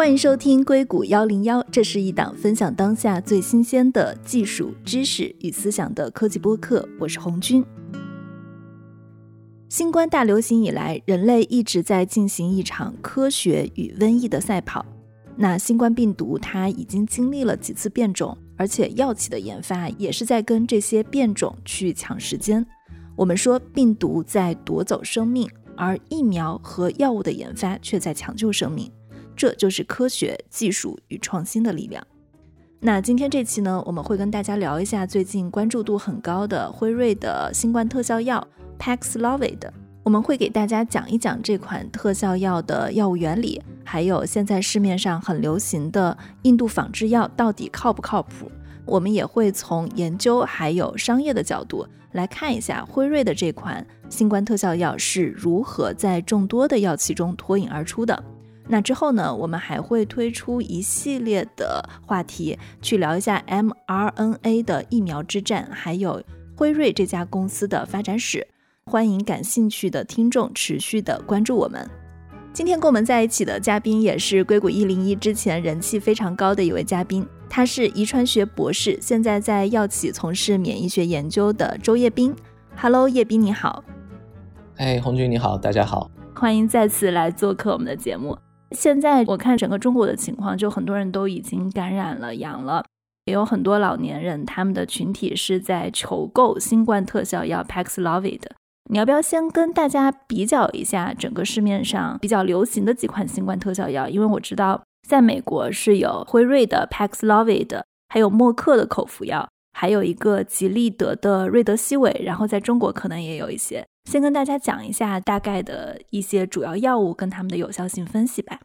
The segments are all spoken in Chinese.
欢迎收听硅谷幺零幺，这是一档分享当下最新鲜的技术知识与思想的科技播客。我是红军。新冠大流行以来，人类一直在进行一场科学与瘟疫的赛跑。那新冠病毒它已经经历了几次变种，而且药企的研发也是在跟这些变种去抢时间。我们说病毒在夺走生命，而疫苗和药物的研发却在抢救生命。这就是科学技术与创新的力量。那今天这期呢，我们会跟大家聊一下最近关注度很高的辉瑞的新冠特效药 Paxlovid。我们会给大家讲一讲这款特效药的药物原理，还有现在市面上很流行的印度仿制药到底靠不靠谱。我们也会从研究还有商业的角度来看一下辉瑞的这款新冠特效药是如何在众多的药企中脱颖而出的。那之后呢，我们还会推出一系列的话题，去聊一下 mRNA 的疫苗之战，还有辉瑞这家公司的发展史。欢迎感兴趣的听众持续的关注我们。今天跟我们在一起的嘉宾也是硅谷一零一之前人气非常高的一位嘉宾，他是遗传学博士，现在在药企从事免疫学研究的周叶斌。Hello，叶斌你好。哎，红军你好，大家好，欢迎再次来做客我们的节目。现在我看整个中国的情况，就很多人都已经感染了阳了，也有很多老年人，他们的群体是在求购新冠特效药 Paxlovid。你要不要先跟大家比较一下整个市面上比较流行的几款新冠特效药？因为我知道在美国是有辉瑞的 Paxlovid，还有默克的口服药，还有一个吉利德的瑞德西韦，然后在中国可能也有一些。先跟大家讲一下大概的一些主要药物跟它们的有效性分析吧。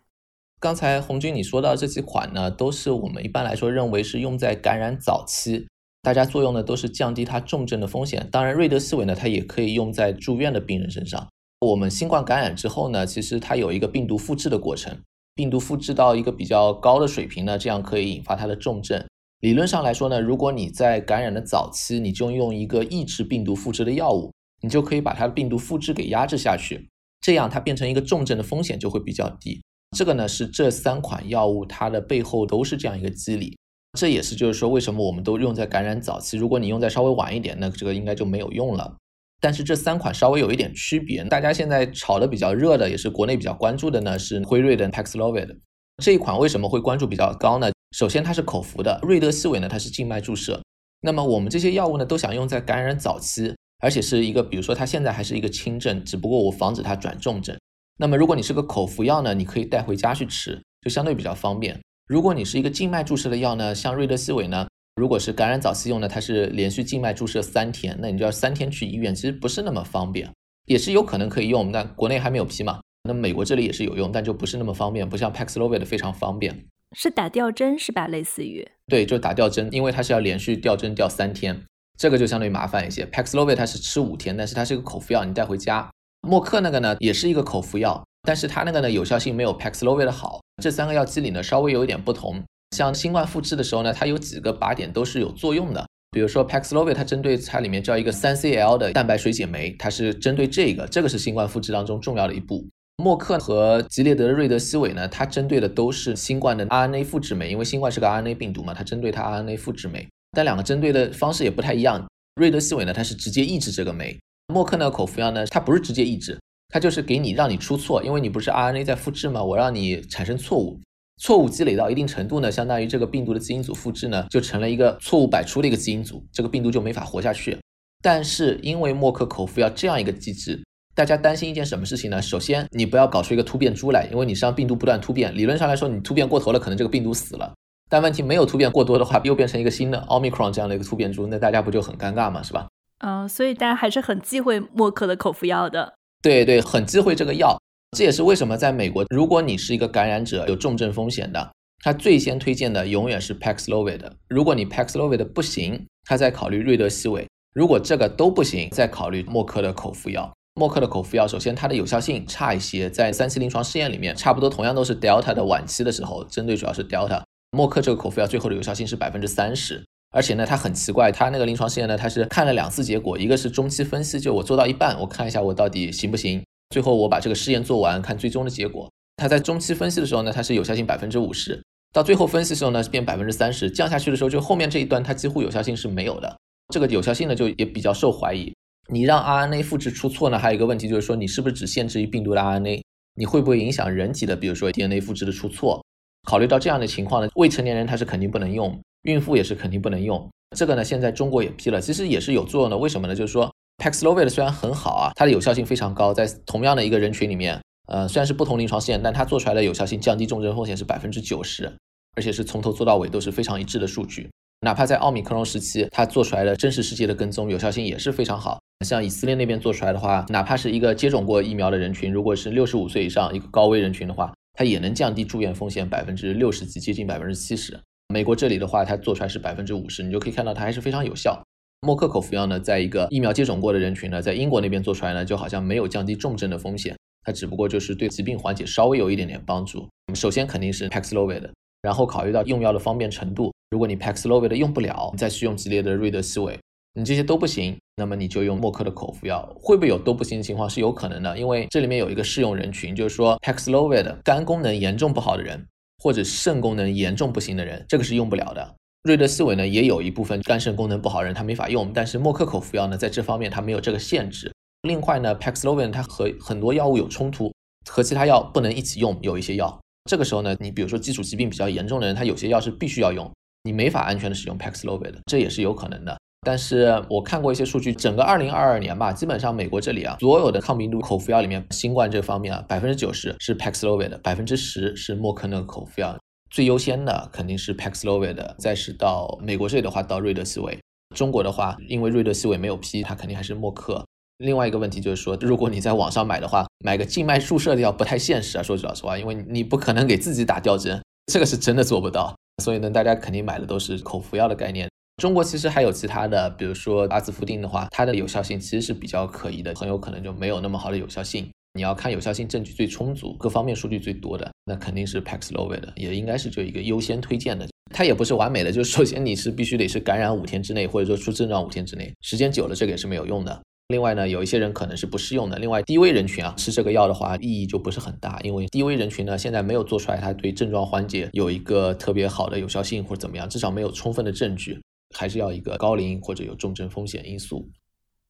刚才红军你说到这几款呢，都是我们一般来说认为是用在感染早期，大家作用呢都是降低它重症的风险。当然，瑞德西韦呢，它也可以用在住院的病人身上。我们新冠感染之后呢，其实它有一个病毒复制的过程，病毒复制到一个比较高的水平呢，这样可以引发它的重症。理论上来说呢，如果你在感染的早期，你就用一个抑制病毒复制的药物。你就可以把它的病毒复制给压制下去，这样它变成一个重症的风险就会比较低。这个呢是这三款药物它的背后都是这样一个机理。这也是就是说为什么我们都用在感染早期，如果你用在稍微晚一点，那这个应该就没有用了。但是这三款稍微有一点区别，大家现在炒的比较热的，也是国内比较关注的呢，是辉瑞的 Paxlovid 这一款为什么会关注比较高呢？首先它是口服的，瑞德西韦呢它是静脉注射。那么我们这些药物呢都想用在感染早期。而且是一个，比如说它现在还是一个轻症，只不过我防止它转重症。那么如果你是个口服药呢，你可以带回家去吃，就相对比较方便。如果你是一个静脉注射的药呢，像瑞德西韦呢，如果是感染早期用的，它是连续静脉注射三天，那你就要三天去医院，其实不是那么方便。也是有可能可以用，但国内还没有批嘛。那美国这里也是有用，但就不是那么方便，不像 Paxlovid 非常方便。是打吊针是吧？类似于？对，就打吊针，因为它是要连续吊针吊三天。这个就相对麻烦一些。Paxlovid 它是吃五天，但是它是一个口服药，你带回家。默克那个呢，也是一个口服药，但是它那个呢有效性没有 Paxlovid 的好。这三个药机理呢稍微有一点不同。像新冠复制的时候呢，它有几个靶点都是有作用的。比如说 Paxlovid 它针对它里面叫一个三 CL 的蛋白水解酶，它是针对这个，这个是新冠复制当中重要的一步。默克和吉列德的瑞德西韦呢，它针对的都是新冠的 RNA 复制酶，因为新冠是个 RNA 病毒嘛，它针对它 RNA 复制酶。但两个针对的方式也不太一样。瑞德西韦呢，它是直接抑制这个酶；默克那口服药呢，它不是直接抑制，它就是给你让你出错，因为你不是 RNA 在复制吗？我让你产生错误，错误积累到一定程度呢，相当于这个病毒的基因组复制呢，就成了一个错误百出的一个基因组，这个病毒就没法活下去。但是因为默克口服药这样一个机制，大家担心一件什么事情呢？首先，你不要搞出一个突变株来，因为你是让病毒不断突变，理论上来说，你突变过头了，可能这个病毒死了。但问题没有突变过多的话，又变成一个新的奥密克戎这样的一个突变株，那大家不就很尴尬吗？是吧？嗯，所以大家还是很忌讳默克的口服药的。对对，很忌讳这个药。这也是为什么在美国，如果你是一个感染者有重症风险的，他最先推荐的永远是 Paxlovid。如果你 Paxlovid 不行，他在考虑瑞德西韦。如果这个都不行，再考虑默克的口服药。默克的口服药，首先它的有效性差一些，在三期临床试验里面，差不多同样都是 Delta 的晚期的时候，针对主要是 Delta。默克这个口服药最后的有效性是百分之三十，而且呢，它很奇怪，它那个临床试验呢，它是看了两次结果，一个是中期分析，就我做到一半，我看一下我到底行不行，最后我把这个试验做完，看最终的结果。它在中期分析的时候呢，它是有效性百分之五十，到最后分析的时候呢，是变百分之三十，降下去的时候，就后面这一段它几乎有效性是没有的。这个有效性呢，就也比较受怀疑。你让 RNA 复制出错呢，还有一个问题就是说，你是不是只限制于病毒的 RNA？你会不会影响人体的，比如说 DNA 复制的出错？考虑到这样的情况呢，未成年人他是肯定不能用，孕妇也是肯定不能用。这个呢，现在中国也批了，其实也是有作用的。为什么呢？就是说 Paxlovid 虽然很好啊，它的有效性非常高，在同样的一个人群里面，呃，虽然是不同临床试验，但它做出来的有效性降低重症风险是百分之九十，而且是从头做到尾都是非常一致的数据。哪怕在奥密克戎时期，它做出来的真实世界的跟踪有效性也是非常好。像以色列那边做出来的话，哪怕是一个接种过疫苗的人群，如果是六十五岁以上一个高危人群的话，它也能降低住院风险百分之六十几，接近百分之七十。美国这里的话，它做出来是百分之五十，你就可以看到它还是非常有效。默克口服药呢，在一个疫苗接种过的人群呢，在英国那边做出来呢，就好像没有降低重症的风险，它只不过就是对疾病缓解稍微有一点点帮助。首先肯定是 Paxlovid，然后考虑到用药的方便程度，如果你 Paxlovid 用不了，你再去用吉列的瑞德西韦，你这些都不行，那么你就用默克的口服药，会不会有都不行的情况？是有可能的，因为这里面有一个适用人群，就是说 Paxlovid 肝功能严重不好的人。或者肾功能严重不行的人，这个是用不了的。瑞德西韦呢，也有一部分肝肾功能不好人他没法用，但是默克口服药呢，在这方面它没有这个限制。另外呢，Paxlovid 它和很多药物有冲突，和其他药不能一起用。有一些药，这个时候呢，你比如说基础疾病比较严重的人，他有些药是必须要用，你没法安全的使用 Paxlovid，这也是有可能的。但是我看过一些数据，整个二零二二年吧，基本上美国这里啊，所有的抗病毒口服药里面，新冠这方面啊，百分之九十是 Paxlovid，百分之十是默克那个口服药。最优先的肯定是 Paxlovid，再是到美国这里的话，到瑞德西韦。中国的话，因为瑞德西韦没有批，它肯定还是默克。另外一个问题就是说，如果你在网上买的话，买个静脉注射的药不太现实啊。说句老实话，因为你不可能给自己打吊针，这个是真的做不到。所以呢，大家肯定买的都是口服药的概念。中国其实还有其他的，比如说阿兹夫定的话，它的有效性其实是比较可疑的，很有可能就没有那么好的有效性。你要看有效性证据最充足、各方面数据最多的，那肯定是 Paxlovid，也应该是这一个优先推荐的。它也不是完美的，就首先你是必须得是感染五天之内，或者说出症状五天之内，时间久了这个也是没有用的。另外呢，有一些人可能是不适用的。另外，低危人群啊，吃这个药的话意义就不是很大，因为低危人群呢现在没有做出来它对症状缓解有一个特别好的有效性或者怎么样，至少没有充分的证据。还是要一个高龄或者有重症风险因素，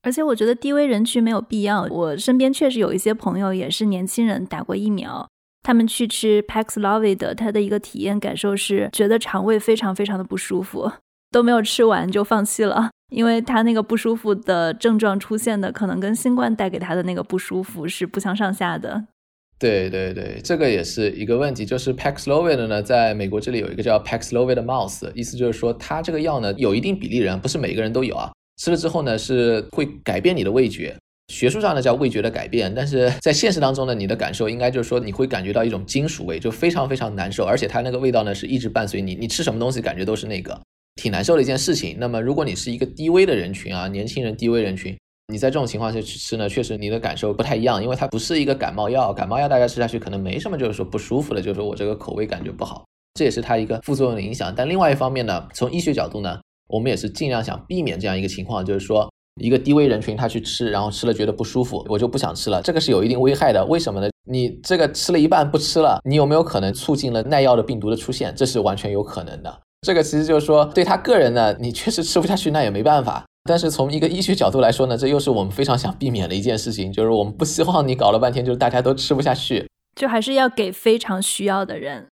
而且我觉得低危人群没有必要。我身边确实有一些朋友也是年轻人打过疫苗，他们去吃 Paxlovid，他的一个体验感受是觉得肠胃非常非常的不舒服，都没有吃完就放弃了，因为他那个不舒服的症状出现的可能跟新冠带给他的那个不舒服是不相上下的。对对对，这个也是一个问题，就是 Paxlovid 呢，在美国这里有一个叫 Paxlovid Mouse，意思就是说它这个药呢，有一定比例人，不是每个人都有啊，吃了之后呢，是会改变你的味觉，学术上呢叫味觉的改变，但是在现实当中呢，你的感受应该就是说你会感觉到一种金属味，就非常非常难受，而且它那个味道呢是一直伴随你，你吃什么东西感觉都是那个，挺难受的一件事情。那么如果你是一个低危的人群啊，年轻人低危人群。你在这种情况下去吃呢，确实你的感受不太一样，因为它不是一个感冒药，感冒药大家吃下去可能没什么，就是说不舒服的，就是说我这个口味感觉不好，这也是它一个副作用的影响。但另外一方面呢，从医学角度呢，我们也是尽量想避免这样一个情况，就是说一个低危人群他去吃，然后吃了觉得不舒服，我就不想吃了，这个是有一定危害的。为什么呢？你这个吃了一半不吃了，你有没有可能促进了耐药的病毒的出现？这是完全有可能的。这个其实就是说对他个人呢，你确实吃不下去，那也没办法。但是从一个医学角度来说呢，这又是我们非常想避免的一件事情，就是我们不希望你搞了半天就是大家都吃不下去，就还是要给非常需要的人，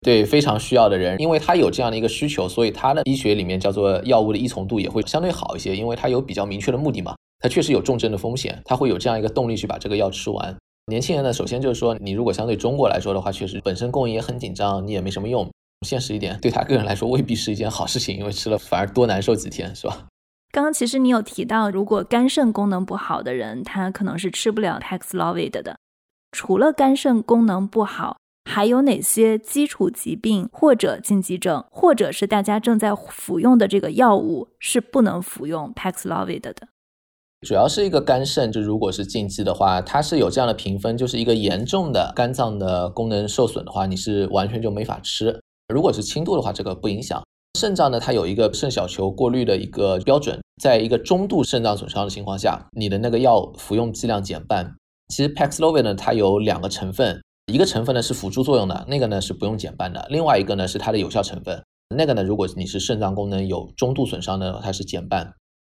对非常需要的人，因为他有这样的一个需求，所以他的医学里面叫做药物的依从度也会相对好一些，因为他有比较明确的目的嘛，他确实有重症的风险，他会有这样一个动力去把这个药吃完。年轻人呢，首先就是说，你如果相对中国来说的话，确实本身供应也很紧张，你也没什么用，现实一点，对他个人来说未必是一件好事情，因为吃了反而多难受几天，是吧？刚刚其实你有提到，如果肝肾功能不好的人，他可能是吃不了 Paxlovid 的。除了肝肾功能不好，还有哪些基础疾病或者禁忌症，或者是大家正在服用的这个药物是不能服用 Paxlovid 的？主要是一个肝肾，就如果是禁忌的话，它是有这样的评分，就是一个严重的肝脏的功能受损的话，你是完全就没法吃。如果是轻度的话，这个不影响。肾脏呢，它有一个肾小球过滤的一个标准，在一个中度肾脏损伤的情况下，你的那个药服用剂量减半。其实 Paxlovid 呢，它有两个成分，一个成分呢是辅助作用的，那个呢是不用减半的；另外一个呢是它的有效成分，那个呢如果你是肾脏功能有中度损伤呢，它是减半；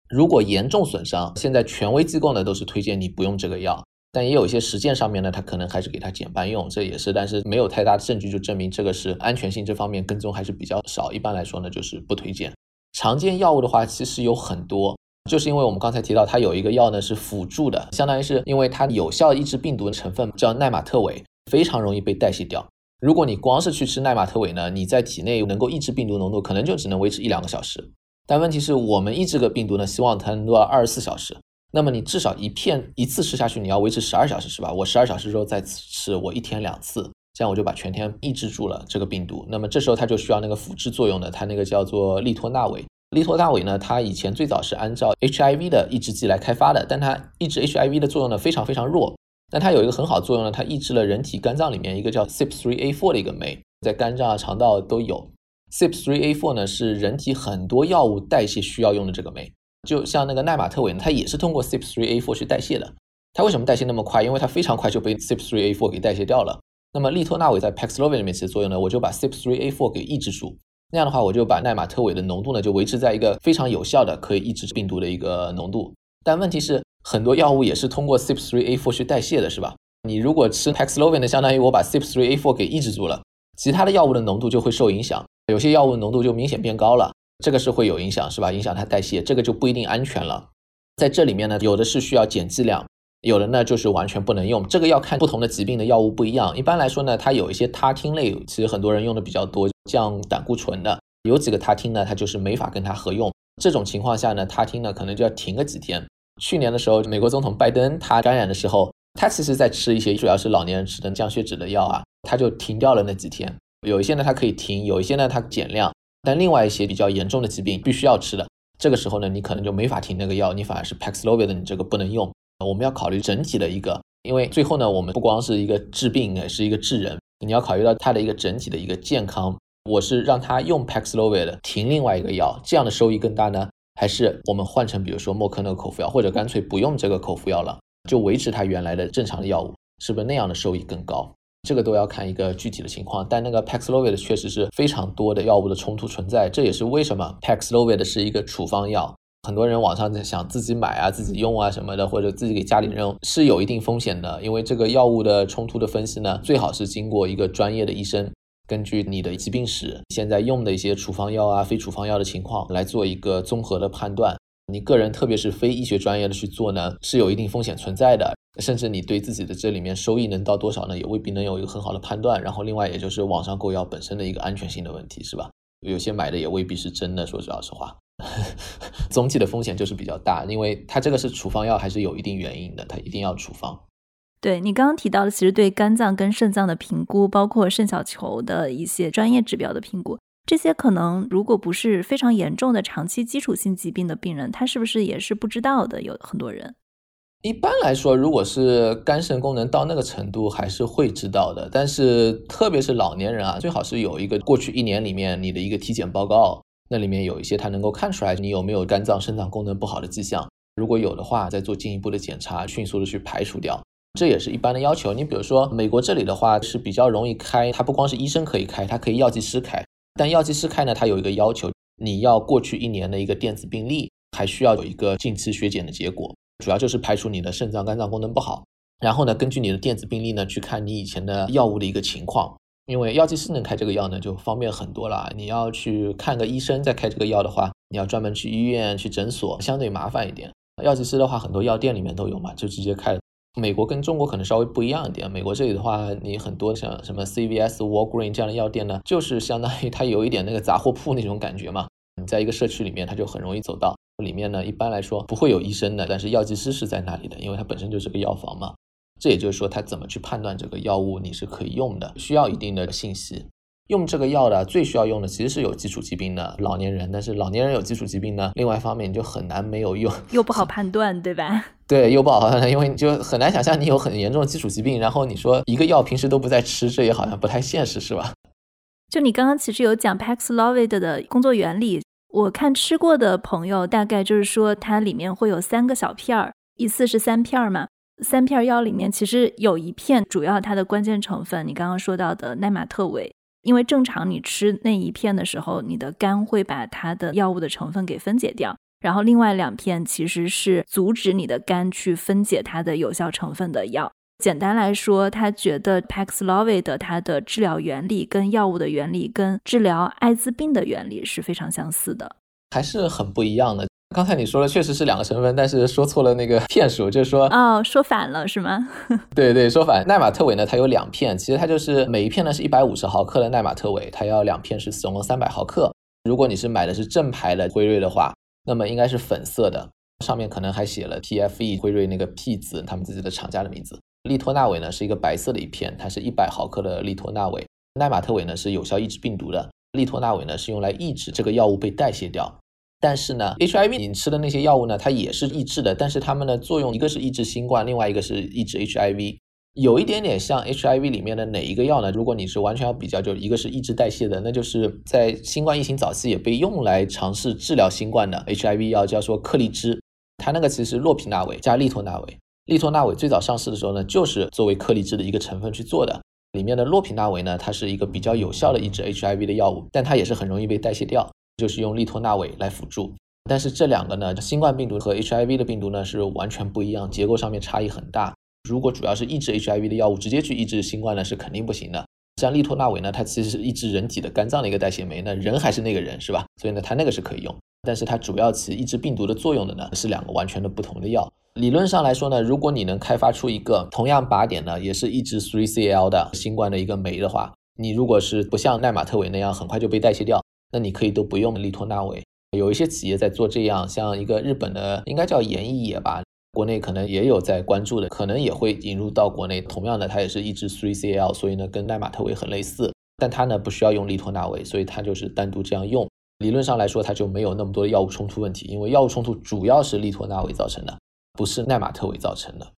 如果严重损伤，现在权威机构呢都是推荐你不用这个药，但也有一些实践上面呢，它可能还是给它减半用，这也是，但是没有太大的证据就证明这个是安全性这方面跟踪还是比较少，一般来说呢就是不推荐。常见药物的话其实有很多。就是因为我们刚才提到，它有一个药呢是辅助的，相当于是因为它有效抑制病毒的成分叫奈玛特韦，非常容易被代谢掉。如果你光是去吃奈玛特韦呢，你在体内能够抑制病毒浓度，可能就只能维持一两个小时。但问题是我们抑制个病毒呢，希望它能够二十四小时。那么你至少一片一次吃下去，你要维持十二小时，是吧？我十二小时之后再吃，我一天两次，这样我就把全天抑制住了这个病毒。那么这时候它就需要那个辅助作用的，它那个叫做利托纳韦。利托纳韦呢，它以前最早是按照 HIV 的抑制剂来开发的，但它抑制 HIV 的作用呢非常非常弱。但它有一个很好作用呢，它抑制了人体肝脏里面一个叫 CYP3A4 的一个酶，在肝脏啊、肠道都有。CYP3A4 呢是人体很多药物代谢需要用的这个酶，就像那个奈玛特韦呢，它也是通过 CYP3A4 去代谢的。它为什么代谢那么快？因为它非常快就被 CYP3A4 给代谢掉了。那么利托纳韦在 Paxlovid 里面起的作用呢，我就把 CYP3A4 给抑制住。那样的话，我就把奈玛特韦的浓度呢，就维持在一个非常有效的可以抑制病毒的一个浓度。但问题是，很多药物也是通过 CYP3A4 去代谢的，是吧？你如果吃 Paxlovid 呢，相当于我把 CYP3A4 给抑制住了，其他的药物的浓度就会受影响，有些药物浓度就明显变高了，这个是会有影响，是吧？影响它代谢，这个就不一定安全了。在这里面呢，有的是需要减剂量。有的呢，就是完全不能用。这个要看不同的疾病的药物不一样。一般来说呢，它有一些他汀类，其实很多人用的比较多，降胆固醇的。有几个他汀呢，它就是没法跟它合用。这种情况下呢，他汀呢可能就要停个几天。去年的时候，美国总统拜登他感染的时候，他其实在吃一些主要是老年人吃的降血脂的药啊，他就停掉了那几天。有一些呢，它可以停；有一些呢，它减量。但另外一些比较严重的疾病必须要吃的，这个时候呢，你可能就没法停那个药，你反而是 Paxlovid 你这个不能用。我们要考虑整体的一个，因为最后呢，我们不光是一个治病，也是一个治人。你要考虑到他的一个整体的一个健康。我是让他用 Paxlovid 停另外一个药，这样的收益更大呢，还是我们换成比如说默克那个口服药，或者干脆不用这个口服药了，就维持他原来的正常的药物，是不是那样的收益更高？这个都要看一个具体的情况。但那个 Paxlovid 确实是非常多的药物的冲突存在，这也是为什么 Paxlovid 是一个处方药。很多人网上在想自己买啊、自己用啊什么的，或者自己给家里人，是有一定风险的。因为这个药物的冲突的分析呢，最好是经过一个专业的医生，根据你的疾病史、现在用的一些处方药啊、非处方药的情况来做一个综合的判断。你个人，特别是非医学专业的去做呢，是有一定风险存在的。甚至你对自己的这里面收益能到多少呢，也未必能有一个很好的判断。然后另外，也就是网上购药本身的一个安全性的问题，是吧？有些买的也未必是真的，说句老实话。总体的风险就是比较大，因为它这个是处方药，还是有一定原因的，它一定要处方。对你刚刚提到的，其实对肝脏跟肾脏的评估，包括肾小球的一些专业指标的评估，这些可能如果不是非常严重的长期基础性疾病的病人，他是不是也是不知道的？有很多人。一般来说，如果是肝肾功能到那个程度，还是会知道的。但是特别是老年人啊，最好是有一个过去一年里面你的一个体检报告。那里面有一些，它能够看出来你有没有肝脏、肾脏功能不好的迹象。如果有的话，再做进一步的检查，迅速的去排除掉。这也是一般的要求。你比如说，美国这里的话是比较容易开，它不光是医生可以开，它可以药剂师开。但药剂师开呢，它有一个要求，你要过去一年的一个电子病历，还需要有一个近期血检的结果，主要就是排除你的肾脏、肝脏功能不好。然后呢，根据你的电子病历呢，去看你以前的药物的一个情况。因为药剂师能开这个药呢，就方便很多了。你要去看个医生再开这个药的话，你要专门去医院、去诊所，相对麻烦一点。药剂师的话，很多药店里面都有嘛，就直接开。美国跟中国可能稍微不一样一点。美国这里的话，你很多像什么 CVS、Walgreen 这样的药店呢，就是相当于它有一点那个杂货铺那种感觉嘛。你在一个社区里面，它就很容易走到里面呢。一般来说不会有医生的，但是药剂师是在那里的，因为它本身就是个药房嘛。这也就是说，他怎么去判断这个药物你是可以用的，需要一定的信息。用这个药的最需要用的其实是有基础疾病的老年人，但是老年人有基础疾病呢，另外一方面就很难没有用，又不好判断，对吧？对，又不好判断，因为你就很难想象你有很严重的基础疾病，然后你说一个药平时都不在吃，这也好像不太现实，是吧？就你刚刚其实有讲 Paxlovid 的工作原理，我看吃过的朋友大概就是说它里面会有三个小片儿，一次是三片儿嘛。三片药里面，其实有一片主要它的关键成分，你刚刚说到的奈玛特韦。因为正常你吃那一片的时候，你的肝会把它的药物的成分给分解掉，然后另外两片其实是阻止你的肝去分解它的有效成分的药。简单来说，他觉得 Paxlovid 它的治疗原理跟药物的原理跟治疗艾滋病的原理是非常相似的，还是很不一样的。刚才你说了确实是两个成分，但是说错了那个片数，就是说哦，说反了是吗？对对，说反。奈玛特韦呢，它有两片，其实它就是每一片呢是一百五十毫克的奈玛特韦，它要两片是总共三百毫克。如果你是买的是正牌的辉瑞的话，那么应该是粉色的，上面可能还写了 P F E 辉瑞那个 P 字，他们自己的厂家的名字。利托纳韦呢是一个白色的一片，它是一百毫克的利托纳韦。奈玛特韦呢是有效抑制病毒的，利托纳韦呢是用来抑制这个药物被代谢掉。但是呢，HIV 你吃的那些药物呢，它也是抑制的，但是它们的作用一个是抑制新冠，另外一个是抑制 HIV，有一点点像 HIV 里面的哪一个药呢？如果你是完全要比较，就一个是抑制代谢的，那就是在新冠疫情早期也被用来尝试治疗新冠的 HIV 药，叫做克利芝，它那个其实是洛匹那韦加利托那韦，利托那韦最早上市的时候呢，就是作为克利芝的一个成分去做的，里面的洛匹那韦呢，它是一个比较有效的抑制 HIV 的药物，但它也是很容易被代谢掉。就是用利托那韦来辅助，但是这两个呢，新冠病毒和 HIV 的病毒呢是完全不一样，结构上面差异很大。如果主要是抑制 HIV 的药物，直接去抑制新冠呢是肯定不行的。像利托那韦呢，它其实是抑制人体的肝脏的一个代谢酶，那人还是那个人是吧？所以呢，它那个是可以用，但是它主要起抑制病毒的作用的呢，是两个完全的不同的药。理论上来说呢，如果你能开发出一个同样靶点呢，也是抑制 3CL 的新冠的一个酶的话，你如果是不像奈玛特韦那样很快就被代谢掉。那你可以都不用利托那韦，有一些企业在做这样，像一个日本的应该叫研一野吧，国内可能也有在关注的，可能也会引入到国内。同样的，它也是抑制 3CL，所以呢跟奈玛特韦很类似，但它呢不需要用利托那韦，所以它就是单独这样用。理论上来说，它就没有那么多的药物冲突问题，因为药物冲突主要是利托那韦造成的，不是奈玛特韦造成的。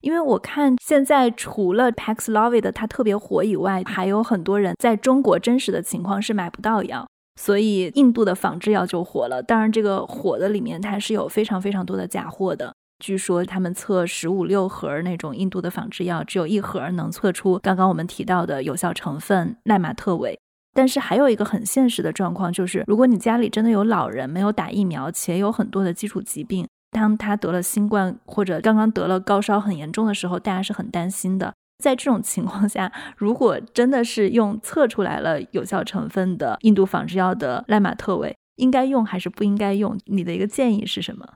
因为我看现在除了 Paxlovid 它特别火以外，还有很多人在中国真实的情况是买不到药。所以印度的仿制药就火了，当然这个火的里面它是有非常非常多的假货的。据说他们测十五六盒那种印度的仿制药，只有一盒能测出刚刚我们提到的有效成分奈玛特韦。但是还有一个很现实的状况，就是如果你家里真的有老人没有打疫苗，且有很多的基础疾病，当他得了新冠或者刚刚得了高烧很严重的时候，大家是很担心的。在这种情况下，如果真的是用测出来了有效成分的印度仿制药的赖马特韦，应该用还是不应该用？你的一个建议是什么？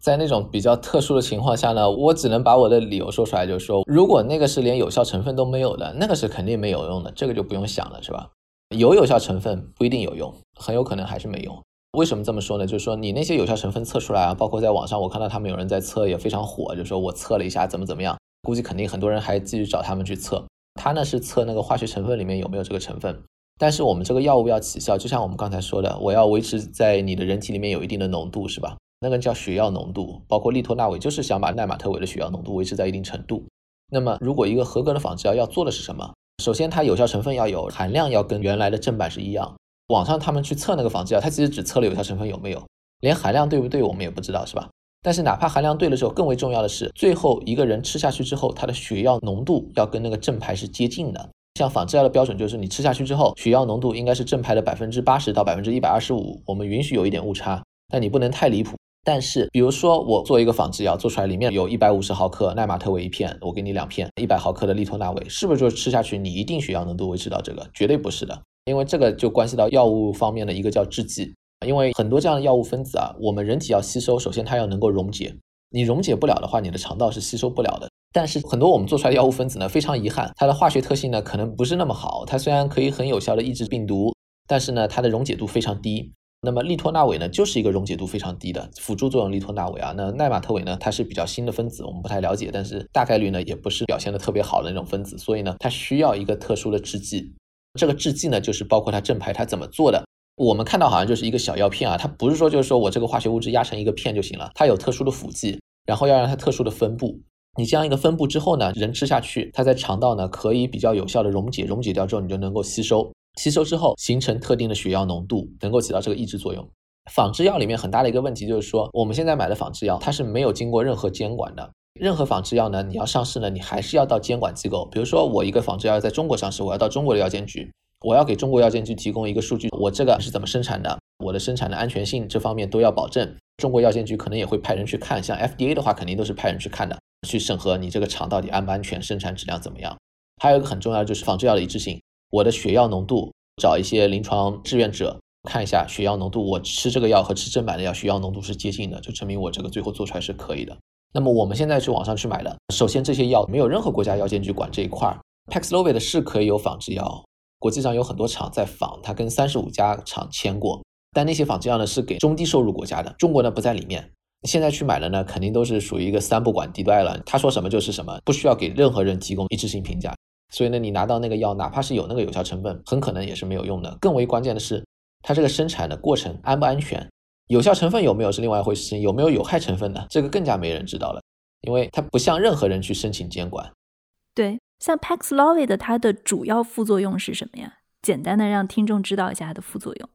在那种比较特殊的情况下呢，我只能把我的理由说出来，就是说，如果那个是连有效成分都没有的，那个是肯定没有用的，这个就不用想了，是吧？有有效成分不一定有用，很有可能还是没用。为什么这么说呢？就是说，你那些有效成分测出来啊，包括在网上我看到他们有人在测，也非常火，就说我测了一下，怎么怎么样。估计肯定很多人还继续找他们去测，他呢是测那个化学成分里面有没有这个成分。但是我们这个药物要起效，就像我们刚才说的，我要维持在你的人体里面有一定的浓度，是吧？那个叫血药浓度，包括利托那韦就是想把奈玛特韦的血药浓度维持在一定程度。那么如果一个合格的仿制药要做的是什么？首先它有效成分要有含量要跟原来的正版是一样。网上他们去测那个仿制药，它其实只测了有效成分有没有，连含量对不对我们也不知道，是吧？但是哪怕含量对了之后，更为重要的是，最后一个人吃下去之后，他的血药浓度要跟那个正牌是接近的。像仿制药的标准就是，你吃下去之后，血药浓度应该是正牌的百分之八十到百分之一百二十五，我们允许有一点误差，但你不能太离谱。但是，比如说我做一个仿制药，做出来里面有一百五十毫克奈玛特韦一片，我给你两片一百毫克的利托那韦，是不是就是吃下去你一定血药浓度维持到这个？绝对不是的，因为这个就关系到药物方面的一个叫制剂。因为很多这样的药物分子啊，我们人体要吸收，首先它要能够溶解，你溶解不了的话，你的肠道是吸收不了的。但是很多我们做出来的药物分子呢，非常遗憾，它的化学特性呢可能不是那么好。它虽然可以很有效的抑制病毒，但是呢它的溶解度非常低。那么利托那韦呢就是一个溶解度非常低的辅助作用。利托那韦啊，那奈玛特韦呢，它是比较新的分子，我们不太了解，但是大概率呢也不是表现的特别好的那种分子，所以呢它需要一个特殊的制剂。这个制剂呢就是包括它正牌它怎么做的。我们看到好像就是一个小药片啊，它不是说就是说我这个化学物质压成一个片就行了，它有特殊的辅剂，然后要让它特殊的分布。你这样一个分布之后呢，人吃下去，它在肠道呢可以比较有效的溶解，溶解掉之后你就能够吸收，吸收之后形成特定的血药浓度，能够起到这个抑制作用。仿制药里面很大的一个问题就是说，我们现在买的仿制药它是没有经过任何监管的，任何仿制药呢，你要上市呢，你还是要到监管机构。比如说，我一个仿制药在中国上市，我要到中国的药监局，我要给中国药监局提供一个数据，我这个是怎么生产的，我的生产的安全性这方面都要保证。中国药监局可能也会派人去看，像 FDA 的话，肯定都是派人去看的，去审核你这个厂到底安不安全，生产质量怎么样。还有一个很重要就是仿制药的一致性，我的血药浓度，找一些临床志愿者看一下血药浓度，我吃这个药和吃正版的药血药浓度是接近的，就证明我这个最后做出来是可以的。那么我们现在去网上去买的，首先这些药没有任何国家药监局管这一块儿。Paxlovid 是可以有仿制药，国际上有很多厂在仿，它跟三十五家厂签过，但那些仿制药呢是给中低收入国家的，中国呢不在里面。现在去买的呢，肯定都是属于一个三不管地带了，他说什么就是什么，不需要给任何人提供一致性评价。所以呢，你拿到那个药，哪怕是有那个有效成分，很可能也是没有用的。更为关键的是，它这个生产的过程安不安全？有效成分有没有是另外一回事，情，有没有有害成分呢？这个更加没人知道了，因为它不向任何人去申请监管。对，像 Paxlovid 它的主要副作用是什么呀？简单的让听众知道一下它的副作用。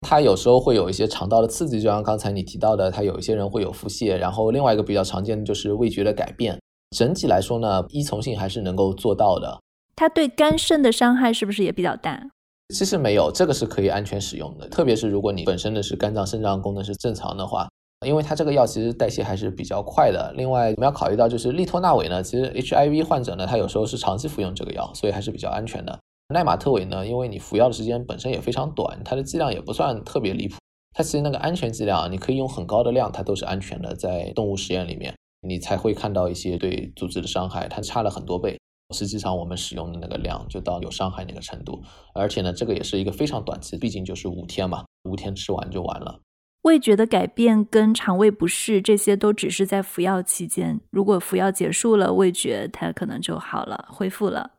它有时候会有一些肠道的刺激，就像刚才你提到的，它有一些人会有腹泻，然后另外一个比较常见的就是味觉的改变。整体来说呢，依从性还是能够做到的。它对肝肾的伤害是不是也比较大？其实没有，这个是可以安全使用的。特别是如果你本身的是肝脏、肾脏功能是正常的话，因为它这个药其实代谢还是比较快的。另外，我们要考虑到就是利托那韦呢，其实 HIV 患者呢，他有时候是长期服用这个药，所以还是比较安全的。奈玛特韦呢，因为你服药的时间本身也非常短，它的剂量也不算特别离谱。它其实那个安全剂量，你可以用很高的量，它都是安全的。在动物实验里面，你才会看到一些对组织的伤害，它差了很多倍。实际上，我们使用的那个量就到有伤害那个程度，而且呢，这个也是一个非常短期，毕竟就是五天嘛，五天吃完就完了。味觉的改变跟肠胃不适，这些都只是在服药期间，如果服药结束了，味觉它可能就好了，恢复了。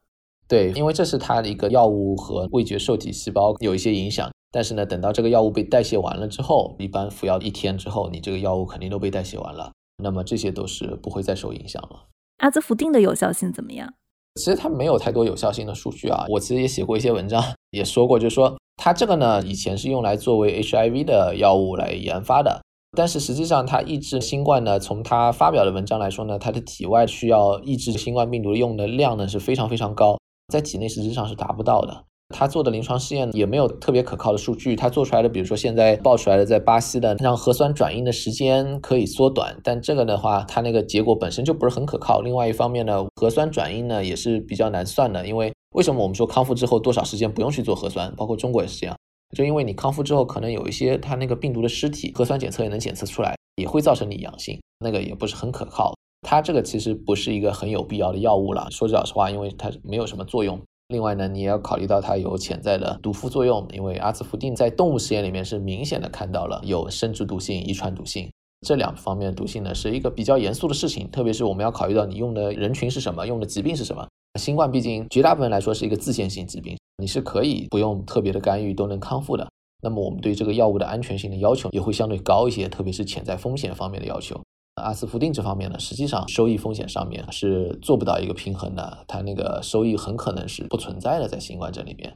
对，因为这是它的一个药物和味觉受体细胞有一些影响，但是呢，等到这个药物被代谢完了之后，一般服药一天之后，你这个药物肯定都被代谢完了，那么这些都是不会再受影响了。阿兹夫定的有效性怎么样？其实它没有太多有效性的数据啊，我其实也写过一些文章，也说过，就是说它这个呢，以前是用来作为 HIV 的药物来研发的，但是实际上它抑制新冠呢，从它发表的文章来说呢，它的体外需要抑制新冠病毒用的量呢是非常非常高，在体内实际上是达不到的。他做的临床试验也没有特别可靠的数据，他做出来的，比如说现在爆出来的，在巴西的让核酸转阴的时间可以缩短，但这个的话，它那个结果本身就不是很可靠。另外一方面呢，核酸转阴呢也是比较难算的，因为为什么我们说康复之后多少时间不用去做核酸？包括中国也是这样，就因为你康复之后可能有一些它那个病毒的尸体，核酸检测也能检测出来，也会造成你阳性，那个也不是很可靠。它这个其实不是一个很有必要的药物了。说句老实话，因为它没有什么作用。另外呢，你也要考虑到它有潜在的毒副作用，因为阿兹夫定在动物实验里面是明显的看到了有生殖毒性、遗传毒性这两方面毒性呢，是一个比较严肃的事情。特别是我们要考虑到你用的人群是什么，用的疾病是什么。新冠毕竟绝大部分来说是一个自限性疾病，你是可以不用特别的干预都能康复的。那么我们对这个药物的安全性的要求也会相对高一些，特别是潜在风险方面的要求。阿斯福定这方面呢，实际上收益风险上面是做不到一个平衡的，它那个收益很可能是不存在的在新冠这里面。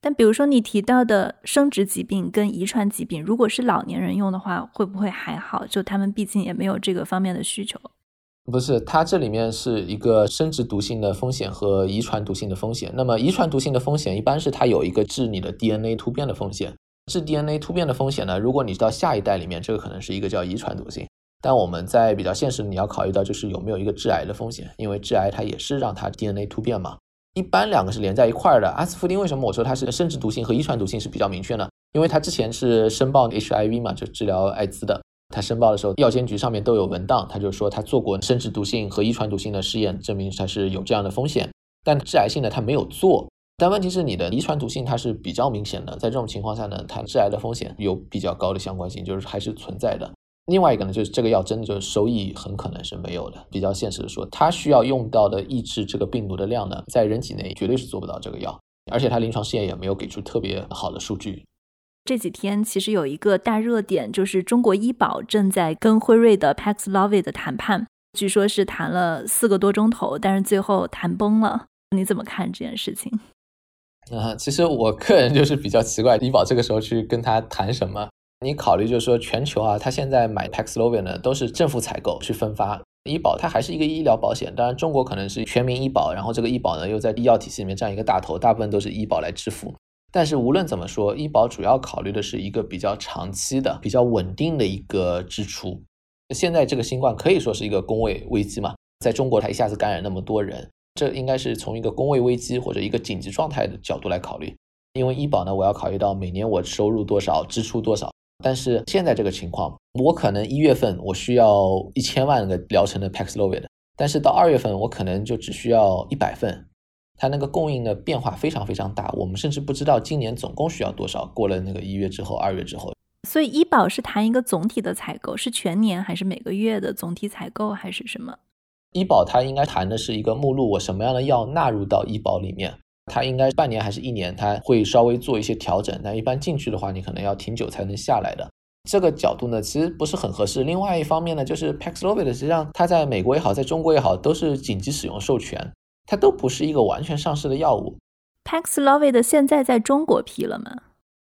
但比如说你提到的生殖疾病跟遗传疾病，如果是老年人用的话，会不会还好？就他们毕竟也没有这个方面的需求。不是，它这里面是一个生殖毒性的风险和遗传毒性的风险。那么遗传毒性的风险一般是它有一个致你的 DNA 突变的风险，致 DNA 突变的风险呢，如果你到下一代里面，这个可能是一个叫遗传毒性。但我们在比较现实，你要考虑到就是有没有一个致癌的风险，因为致癌它也是让它 DNA 突变嘛。一般两个是连在一块儿的。阿斯福丁为什么我说它是生殖毒性和遗传毒性是比较明确呢？因为它之前是申报 HIV 嘛，就治疗艾滋的。它申报的时候，药监局上面都有文档，他就说他做过生殖毒性和遗传毒性的试验，证明它是有这样的风险。但致癌性呢，它没有做。但问题是你的遗传毒性它是比较明显的，在这种情况下呢，它致癌的风险有比较高的相关性，就是还是存在的。另外一个呢，就是这个药真的就是收益很可能是没有的。比较现实的说，它需要用到的抑制这个病毒的量呢，在人体内绝对是做不到这个药，而且它临床试验也没有给出特别好的数据。这几天其实有一个大热点，就是中国医保正在跟辉瑞的 Paxlovid 的谈判，据说是谈了四个多钟头，但是最后谈崩了。你怎么看这件事情？啊，其实我个人就是比较奇怪，医保这个时候去跟他谈什么？你考虑就是说全球啊，它现在买 Paxlovid 呢都是政府采购去分发。医保它还是一个医疗保险，当然中国可能是全民医保，然后这个医保呢又在医药体系里面占一个大头，大部分都是医保来支付。但是无论怎么说，医保主要考虑的是一个比较长期的、比较稳定的一个支出。现在这个新冠可以说是一个工位危机嘛，在中国它一下子感染那么多人，这应该是从一个工位危机或者一个紧急状态的角度来考虑。因为医保呢，我要考虑到每年我收入多少，支出多少。但是现在这个情况，我可能一月份我需要一千万个疗程的 Paxlovid，但是到二月份我可能就只需要一百份，它那个供应的变化非常非常大，我们甚至不知道今年总共需要多少。过了那个一月之后，二月之后，所以医保是谈一个总体的采购，是全年还是每个月的总体采购还是什么？医保它应该谈的是一个目录，我什么样的药纳入到医保里面。它应该半年还是一年，它会稍微做一些调整。但一般进去的话，你可能要挺久才能下来的。这个角度呢，其实不是很合适。另外一方面呢，就是 Paxlovid 实际上它在美国也好，在中国也好，都是紧急使用授权，它都不是一个完全上市的药物。Paxlovid 现在在中国批了吗？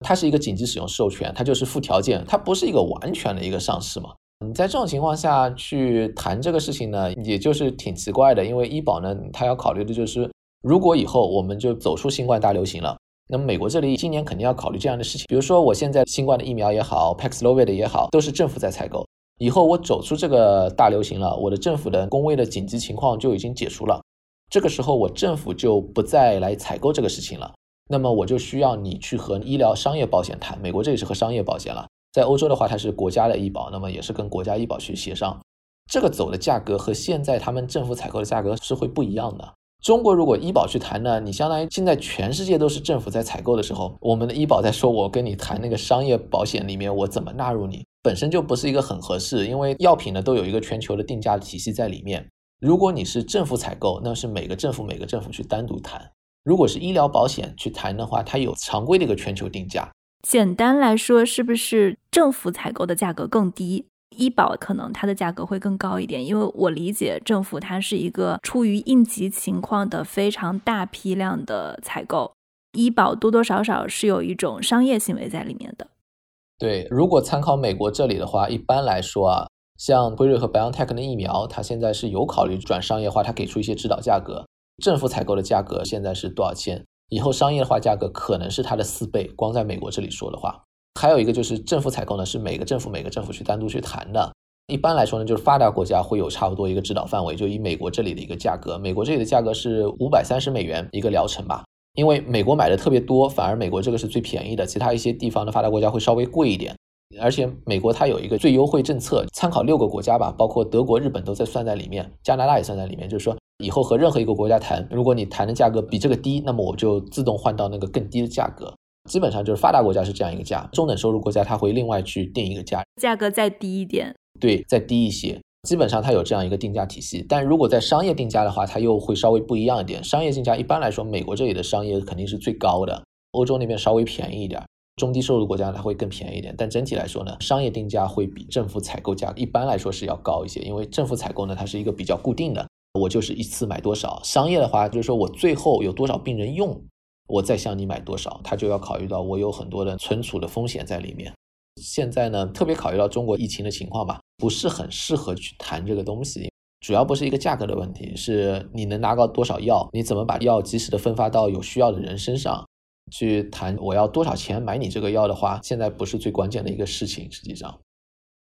它是一个紧急使用授权，它就是附条件，它不是一个完全的一个上市嘛。你在这种情况下去谈这个事情呢，也就是挺奇怪的，因为医保呢，它要考虑的就是。如果以后我们就走出新冠大流行了，那么美国这里今年肯定要考虑这样的事情。比如说，我现在新冠的疫苗也好，Paxlovid 也好，都是政府在采购。以后我走出这个大流行了，我的政府的工位的紧急情况就已经解除了，这个时候我政府就不再来采购这个事情了。那么我就需要你去和医疗商业保险谈。美国这里是和商业保险了，在欧洲的话，它是国家的医保，那么也是跟国家医保去协商。这个走的价格和现在他们政府采购的价格是会不一样的。中国如果医保去谈呢，你相当于现在全世界都是政府在采购的时候，我们的医保在说，我跟你谈那个商业保险里面，我怎么纳入你，本身就不是一个很合适，因为药品呢都有一个全球的定价体系在里面。如果你是政府采购，那是每个政府每个政府去单独谈；如果是医疗保险去谈的话，它有常规的一个全球定价。简单来说，是不是政府采购的价格更低？医保可能它的价格会更高一点，因为我理解政府它是一个出于应急情况的非常大批量的采购，医保多多少少是有一种商业行为在里面的。对，如果参考美国这里的话，一般来说啊，像辉瑞和 BioNTech 的疫苗，它现在是有考虑转商业化，它给出一些指导价格，政府采购的价格现在是多少钱？以后商业化价格可能是它的四倍，光在美国这里说的话。还有一个就是政府采购呢，是每个政府每个政府去单独去谈的。一般来说呢，就是发达国家会有差不多一个指导范围，就以美国这里的一个价格，美国这里的价格是五百三十美元一个疗程吧。因为美国买的特别多，反而美国这个是最便宜的，其他一些地方的发达国家会稍微贵一点。而且美国它有一个最优惠政策，参考六个国家吧，包括德国、日本都在算在里面，加拿大也算在里面。就是说，以后和任何一个国家谈，如果你谈的价格比这个低，那么我就自动换到那个更低的价格。基本上就是发达国家是这样一个价，中等收入国家它会另外去定一个价，价格再低一点，对，再低一些。基本上它有这样一个定价体系，但如果在商业定价的话，它又会稍微不一样一点。商业定价一般来说，美国这里的商业肯定是最高的，欧洲那边稍微便宜一点，中低收入国家它会更便宜一点。但整体来说呢，商业定价会比政府采购价一般来说是要高一些，因为政府采购呢，它是一个比较固定的，我就是一次买多少。商业的话，就是说我最后有多少病人用。我再向你买多少，他就要考虑到我有很多的存储的风险在里面。现在呢，特别考虑到中国疫情的情况吧，不是很适合去谈这个东西。主要不是一个价格的问题，是你能拿到多少药，你怎么把药及时的分发到有需要的人身上。去谈我要多少钱买你这个药的话，现在不是最关键的一个事情。实际上，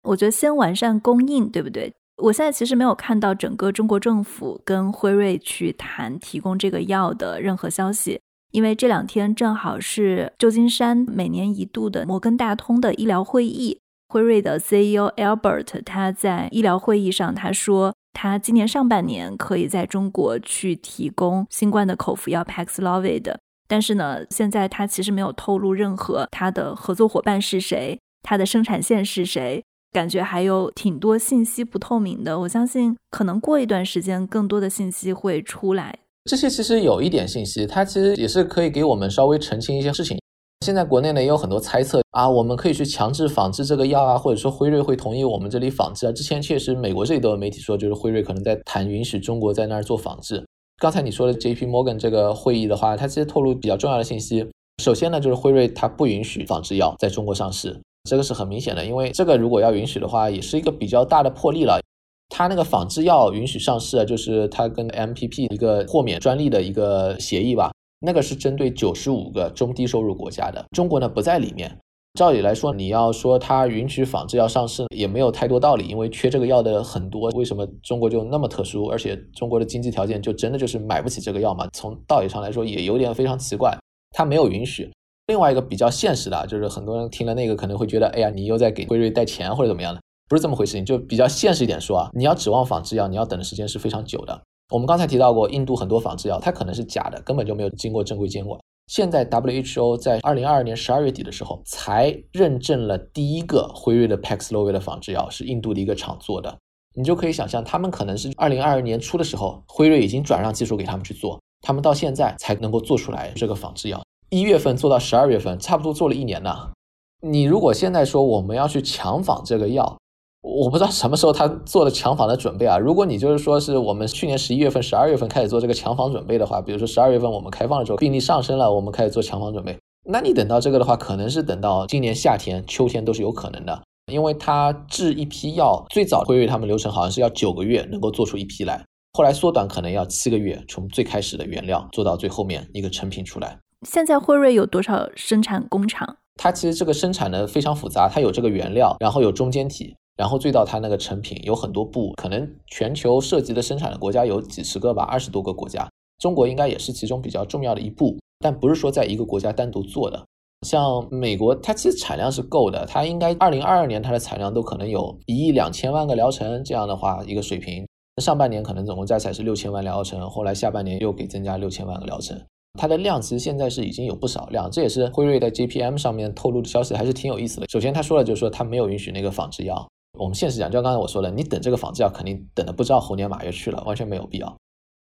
我觉得先完善供应，对不对？我现在其实没有看到整个中国政府跟辉瑞去谈提供这个药的任何消息。因为这两天正好是旧金山每年一度的摩根大通的医疗会议，辉瑞的 CEO Albert 他在医疗会议上他说，他今年上半年可以在中国去提供新冠的口服药 Paxlovid，但是呢，现在他其实没有透露任何他的合作伙伴是谁，他的生产线是谁，感觉还有挺多信息不透明的。我相信可能过一段时间，更多的信息会出来。这些其实有一点信息，它其实也是可以给我们稍微澄清一些事情。现在国内呢也有很多猜测啊，我们可以去强制仿制这个药啊，或者说辉瑞会同意我们这里仿制啊。之前确实美国这里都有媒体说，就是辉瑞可能在谈允许中国在那儿做仿制。刚才你说的 J P Morgan 这个会议的话，它其实透露比较重要的信息。首先呢，就是辉瑞它不允许仿制药在中国上市。这个是很明显的，因为这个如果要允许的话，也是一个比较大的破例了。它那个仿制药允许上市，就是它跟 MPP 一个豁免专利的一个协议吧，那个是针对九十五个中低收入国家的，中国呢不在里面。照理来说，你要说它允许仿制药上市，也没有太多道理，因为缺这个药的很多。为什么中国就那么特殊？而且中国的经济条件就真的就是买不起这个药嘛？从道理上来说，也有点非常奇怪，它没有允许。另外一个比较现实的，就是很多人听了那个可能会觉得，哎呀，你又在给辉瑞带钱或者怎么样的？不是这么回事。情就比较现实一点说啊，你要指望仿制药，你要等的时间是非常久的。我们刚才提到过，印度很多仿制药它可能是假的，根本就没有经过正规监管。现在 WHO 在二零二二年十二月底的时候才认证了第一个辉瑞的 Paxlovid 的仿制药，是印度的一个厂做的。你就可以想象，他们可能是二零二二年初的时候，辉瑞已经转让技术给他们去做，他们到现在才能够做出来这个仿制药。一月份做到十二月份，差不多做了一年呢。你如果现在说我们要去强仿这个药，我不知道什么时候他做的强访的准备啊？如果你就是说是我们去年十一月份、十二月份开始做这个强访准备的话，比如说十二月份我们开放的时候病例上升了，我们开始做强访准备，那你等到这个的话，可能是等到今年夏天、秋天都是有可能的，因为它制一批药最早辉瑞他们流程好像是要九个月能够做出一批来，后来缩短可能要七个月，从最开始的原料做到最后面一个成品出来。现在辉瑞有多少生产工厂？它其实这个生产的非常复杂，它有这个原料，然后有中间体。然后最到它那个成品有很多步，可能全球涉及的生产的国家有几十个吧，二十多个国家，中国应该也是其中比较重要的一步，但不是说在一个国家单独做的。像美国，它其实产量是够的，它应该二零二二年它的产量都可能有一亿两千万个疗程这样的话一个水平。上半年可能总共加起来是六千万疗程，后来下半年又给增加六千万个疗程，它的量其实现在是已经有不少量，这也是辉瑞在 JPM 上面透露的消息，还是挺有意思的。首先他说了，就是说他没有允许那个仿制药。我们现实讲，就刚才我说的，你等这个仿制药肯定等的不知道猴年马月去了，完全没有必要。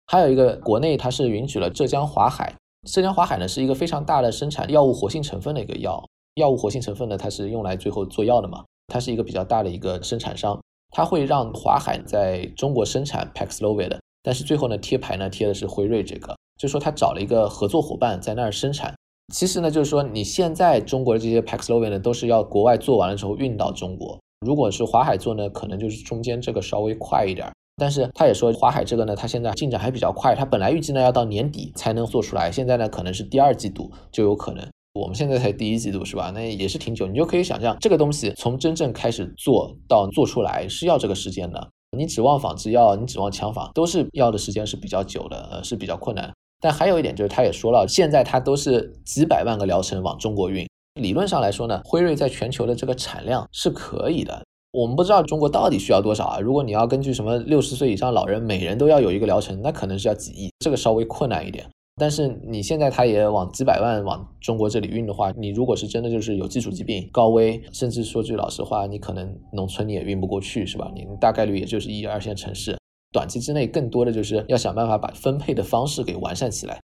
还有一个，国内它是允许了浙江华海，浙江华海呢是一个非常大的生产药物活性成分的一个药，药物活性成分呢它是用来最后做药的嘛，它是一个比较大的一个生产商，它会让华海在中国生产 Paxlovid，但是最后呢贴牌呢贴的是辉瑞这个，就说他找了一个合作伙伴在那儿生产。其实呢就是说你现在中国的这些 Paxlovid 呢都是要国外做完了之后运到中国。如果是华海做呢，可能就是中间这个稍微快一点，但是他也说华海这个呢，他现在进展还比较快，他本来预计呢要到年底才能做出来，现在呢可能是第二季度就有可能，我们现在才第一季度是吧？那也是挺久，你就可以想象这个东西从真正开始做到做出来是要这个时间的。你指望仿制药，你指望强仿，都是要的时间是比较久的，呃是比较困难。但还有一点就是，他也说了，现在他都是几百万个疗程往中国运。理论上来说呢，辉瑞在全球的这个产量是可以的。我们不知道中国到底需要多少啊？如果你要根据什么六十岁以上老人每人都要有一个疗程，那可能是要几亿，这个稍微困难一点。但是你现在他也往几百万往中国这里运的话，你如果是真的就是有基础疾病、高危，甚至说句老实话，你可能农村你也运不过去，是吧？你大概率也就是一二线城市，短期之内更多的就是要想办法把分配的方式给完善起来。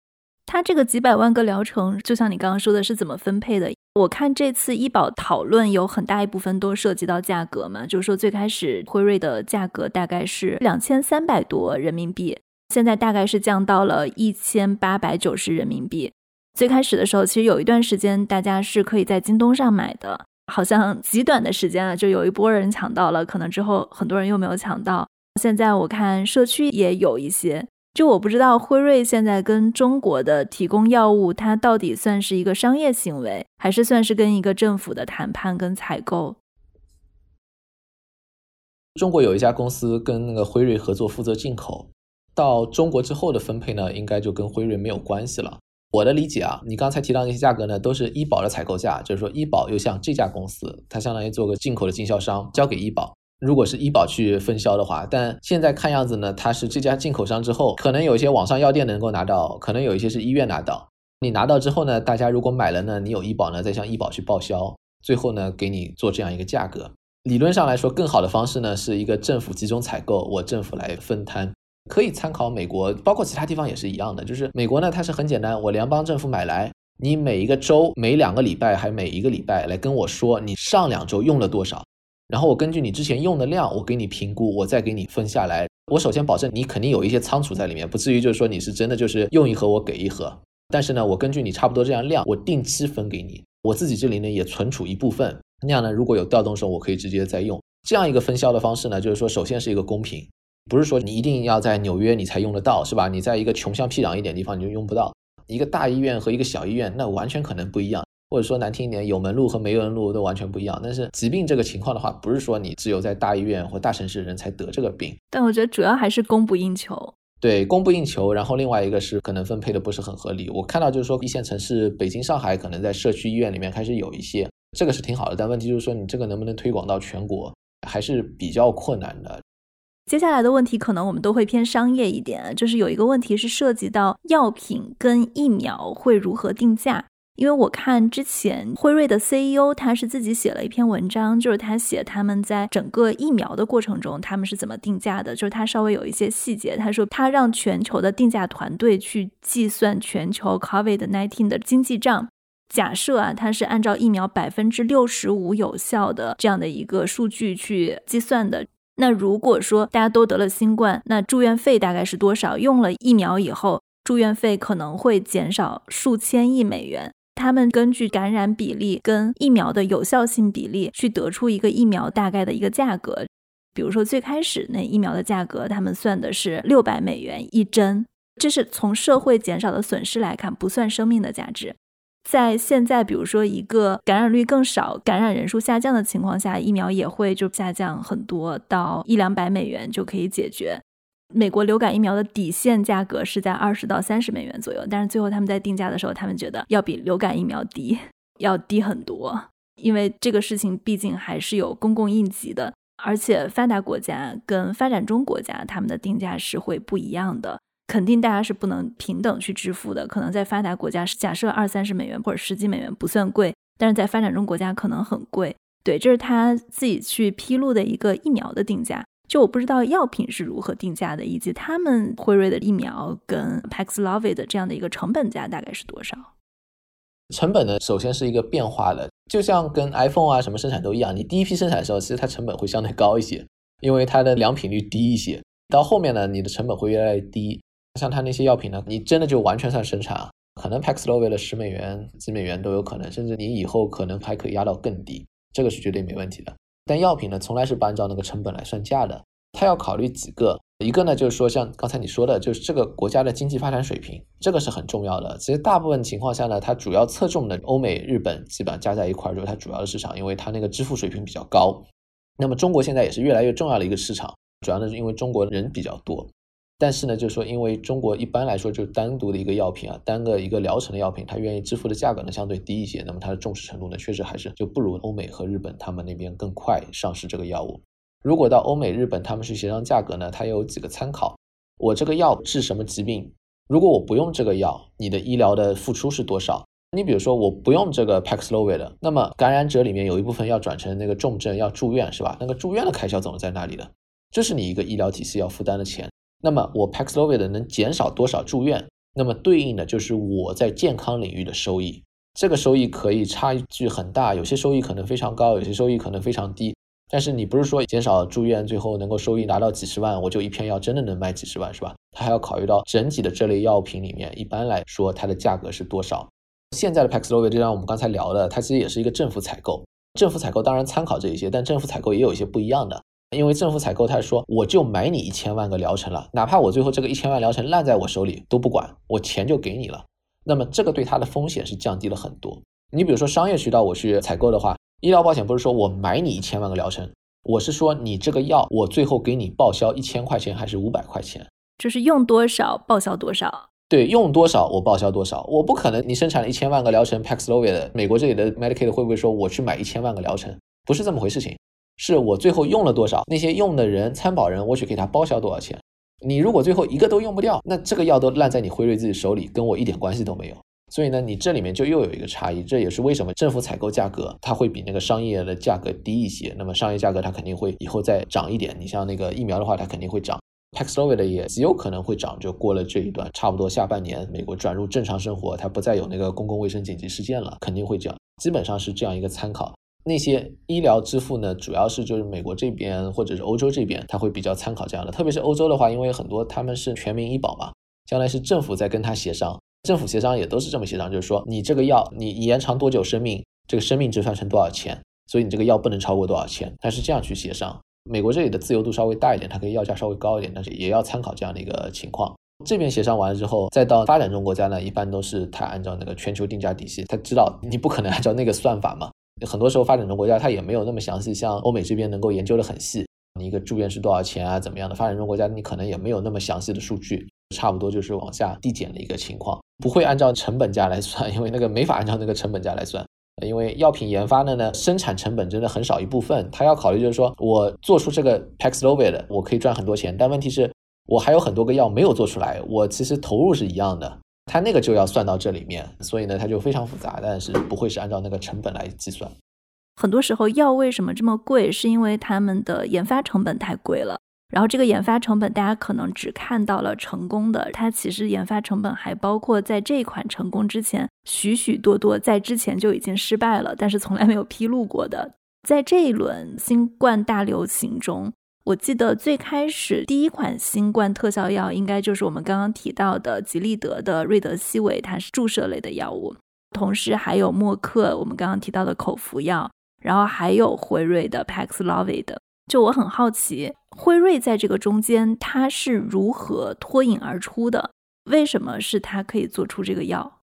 它这个几百万个疗程，就像你刚刚说的，是怎么分配的？我看这次医保讨论有很大一部分都涉及到价格嘛，就是说最开始辉瑞的价格大概是两千三百多人民币，现在大概是降到了一千八百九十人民币。最开始的时候，其实有一段时间大家是可以在京东上买的，好像极短的时间啊，就有一波人抢到了，可能之后很多人又没有抢到。现在我看社区也有一些。就我不知道辉瑞现在跟中国的提供药物，它到底算是一个商业行为，还是算是跟一个政府的谈判跟采购？中国有一家公司跟那个辉瑞合作负责进口，到中国之后的分配呢，应该就跟辉瑞没有关系了。我的理解啊，你刚才提到那些价格呢，都是医保的采购价，就是说医保又像这家公司，它相当于做个进口的经销商，交给医保。如果是医保去分销的话，但现在看样子呢，它是这家进口商之后，可能有一些网上药店能够拿到，可能有一些是医院拿到。你拿到之后呢，大家如果买了呢，你有医保呢，再向医保去报销，最后呢给你做这样一个价格。理论上来说，更好的方式呢是一个政府集中采购，我政府来分摊，可以参考美国，包括其他地方也是一样的。就是美国呢，它是很简单，我联邦政府买来，你每一个周每两个礼拜还每一个礼拜来跟我说，你上两周用了多少。然后我根据你之前用的量，我给你评估，我再给你分下来。我首先保证你肯定有一些仓储在里面，不至于就是说你是真的就是用一盒我给一盒。但是呢，我根据你差不多这样量，我定期分给你。我自己这里呢也存储一部分，那样呢，如果有调动时候，我可以直接再用。这样一个分销的方式呢，就是说，首先是一个公平，不是说你一定要在纽约你才用得到，是吧？你在一个穷乡僻壤一点地方你就用不到。一个大医院和一个小医院，那完全可能不一样。或者说难听一点，有门路和没门路都完全不一样。但是疾病这个情况的话，不是说你只有在大医院或大城市的人才得这个病。但我觉得主要还是供不应求。对，供不应求。然后另外一个是可能分配的不是很合理。我看到就是说一线城市，北京、上海可能在社区医院里面开始有一些，这个是挺好的。但问题就是说，你这个能不能推广到全国，还是比较困难的。接下来的问题可能我们都会偏商业一点，就是有一个问题是涉及到药品跟疫苗会如何定价。因为我看之前辉瑞的 CEO 他是自己写了一篇文章，就是他写他们在整个疫苗的过程中他们是怎么定价的，就是他稍微有一些细节。他说他让全球的定价团队去计算全球 COVID-19 的经济账，假设啊，他是按照疫苗百分之六十五有效的这样的一个数据去计算的。那如果说大家都得了新冠，那住院费大概是多少？用了疫苗以后，住院费可能会减少数千亿美元。他们根据感染比例跟疫苗的有效性比例去得出一个疫苗大概的一个价格。比如说最开始那疫苗的价格，他们算的是六百美元一针，这是从社会减少的损失来看，不算生命的价值。在现在，比如说一个感染率更少、感染人数下降的情况下，疫苗也会就下降很多，到一两百美元就可以解决。美国流感疫苗的底线价格是在二十到三十美元左右，但是最后他们在定价的时候，他们觉得要比流感疫苗低，要低很多，因为这个事情毕竟还是有公共应急的，而且发达国家跟发展中国家他们的定价是会不一样的，肯定大家是不能平等去支付的。可能在发达国家，假设二三十美元或者十几美元不算贵，但是在发展中国家可能很贵。对，这是他自己去披露的一个疫苗的定价。就我不知道药品是如何定价的，以及他们辉瑞的疫苗跟 Paxlovid 的这样的一个成本价大概是多少？成本呢，首先是一个变化的，就像跟 iPhone 啊什么生产都一样，你第一批生产的时候，其实它成本会相对高一些，因为它的良品率低一些。到后面呢，你的成本会越来越低。像它那些药品呢，你真的就完全算生产啊，可能 Paxlovid 的十美元、几美元都有可能，甚至你以后可能还可以压到更低，这个是绝对没问题的。但药品呢，从来是不按照那个成本来算价的。它要考虑几个，一个呢就是说，像刚才你说的，就是这个国家的经济发展水平，这个是很重要的。其实大部分情况下呢，它主要侧重的欧美、日本，基本上加在一块儿就是它主要的市场，因为它那个支付水平比较高。那么中国现在也是越来越重要的一个市场，主要呢是因为中国人比较多。但是呢，就是说，因为中国一般来说就是单独的一个药品啊，单个一个疗程的药品，它愿意支付的价格呢相对低一些，那么它的重视程度呢确实还是就不如欧美和日本他们那边更快上市这个药物。如果到欧美日本他们去协商价格呢，它有几个参考。我这个药治什么疾病？如果我不用这个药，你的医疗的付出是多少？你比如说我不用这个 Paxlovid，那么感染者里面有一部分要转成那个重症要住院是吧？那个住院的开销总是在那里的？这是你一个医疗体系要负担的钱。那么我 Paxlovid 能减少多少住院？那么对应的就是我在健康领域的收益。这个收益可以差距很大，有些收益可能非常高，有些收益可能非常低。但是你不是说减少住院，最后能够收益达到几十万，我就一片药真的能卖几十万是吧？它还要考虑到整体的这类药品里面，一般来说它的价格是多少。现在的 Paxlovid 就像我们刚才聊的，它其实也是一个政府采购。政府采购当然参考这一些，但政府采购也有一些不一样的。因为政府采购，他说我就买你一千万个疗程了，哪怕我最后这个一千万疗程烂在我手里都不管，我钱就给你了。那么这个对它的风险是降低了很多。你比如说商业渠道我去采购的话，医疗保险不是说我买你一千万个疗程，我是说你这个药我最后给你报销一千块钱还是五百块钱，就是用多少报销多少。对，用多少我报销多少，我不可能你生产了一千万个疗程 Paxlovid，美国这里的 Medicaid 会不会说我去买一千万个疗程？不是这么回事情。是我最后用了多少，那些用的人参保人，我去给他报销多少钱。你如果最后一个都用不掉，那这个药都烂在你辉瑞自己手里，跟我一点关系都没有。所以呢，你这里面就又有一个差异，这也是为什么政府采购价格它会比那个商业的价格低一些。那么商业价格它肯定会以后再涨一点。你像那个疫苗的话，它肯定会涨，Paxlovid 也极有可能会涨。就过了这一段，差不多下半年美国转入正常生活，它不再有那个公共卫生紧急事件了，肯定会降。基本上是这样一个参考。那些医疗支付呢，主要是就是美国这边或者是欧洲这边，他会比较参考这样的。特别是欧洲的话，因为很多他们是全民医保嘛，将来是政府在跟他协商，政府协商也都是这么协商，就是说你这个药你延长多久生命，这个生命值算成多少钱，所以你这个药不能超过多少钱，他是这样去协商。美国这里的自由度稍微大一点，它可以药价稍微高一点，但是也要参考这样的一个情况。这边协商完了之后，再到发展中国家呢，一般都是他按照那个全球定价体系，他知道你不可能按照那个算法嘛。很多时候发展中国家它也没有那么详细，像欧美这边能够研究的很细，你一个住院是多少钱啊，怎么样的？发展中国家你可能也没有那么详细的数据，差不多就是往下递减的一个情况，不会按照成本价来算，因为那个没法按照那个成本价来算。因为药品研发的呢，生产成本真的很少一部分，他要考虑就是说我做出这个 Paxlovid，我可以赚很多钱，但问题是，我还有很多个药没有做出来，我其实投入是一样的，他那个就要算到这里面，所以呢，它就非常复杂，但是不会是按照那个成本来计算。很多时候药为什么这么贵，是因为他们的研发成本太贵了。然后这个研发成本，大家可能只看到了成功的，它其实研发成本还包括在这款成功之前，许许多多在之前就已经失败了，但是从来没有披露过的。在这一轮新冠大流行中，我记得最开始第一款新冠特效药应该就是我们刚刚提到的吉利德的瑞德西韦，它是注射类的药物，同时还有默克我们刚刚提到的口服药，然后还有辉瑞的 Paxlovid。就我很好奇，辉瑞在这个中间它是如何脱颖而出的？为什么是它可以做出这个药？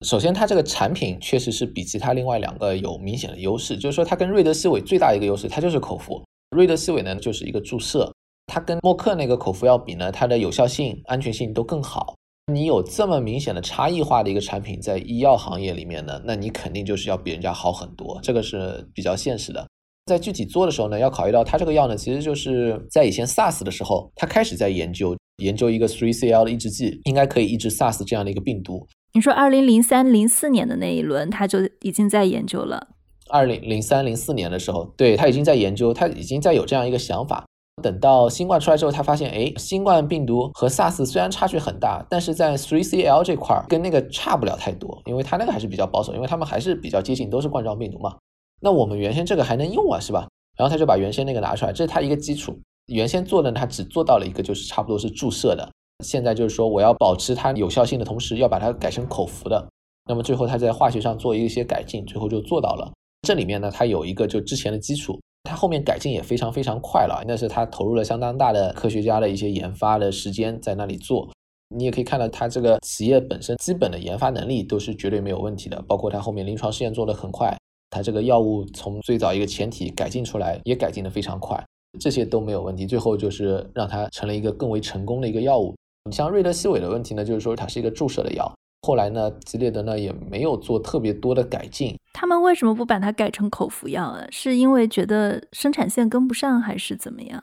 首先，它这个产品确实是比其他另外两个有明显的优势，就是说它跟瑞德西韦最大一个优势，它就是口服。瑞德西韦呢就是一个注射，它跟默克那个口服药比呢，它的有效性、安全性都更好。你有这么明显的差异化的一个产品在医药行业里面呢，那你肯定就是要比人家好很多，这个是比较现实的。在具体做的时候呢，要考虑到它这个药呢，其实就是在以前 SARS 的时候，它开始在研究研究一个 3CL 的抑制剂，应该可以抑制 SARS 这样的一个病毒。你说二零零三零四年的那一轮，它就已经在研究了。二零零三零四年的时候，对他已经在研究，他已经在有这样一个想法。等到新冠出来之后，他发现，哎，新冠病毒和 SARS 虽然差距很大，但是在 3CL 这块儿跟那个差不了太多，因为它那个还是比较保守，因为他们还是比较接近，都是冠状病毒嘛。那我们原先这个还能用啊，是吧？然后他就把原先那个拿出来，这是他一个基础。原先做的他只做到了一个，就是差不多是注射的。现在就是说，我要保持它有效性的同时，要把它改成口服的。那么最后他在化学上做一些改进，最后就做到了。这里面呢，它有一个就之前的基础，它后面改进也非常非常快了。那是他投入了相当大的科学家的一些研发的时间在那里做。你也可以看到，它这个企业本身基本的研发能力都是绝对没有问题的，包括它后面临床试验做得很快。它这个药物从最早一个前体改进出来，也改进的非常快，这些都没有问题。最后就是让它成了一个更为成功的一个药物。你像瑞德西韦的问题呢，就是说它是一个注射的药。后来呢，吉列德呢也没有做特别多的改进。他们为什么不把它改成口服药啊？是因为觉得生产线跟不上，还是怎么样？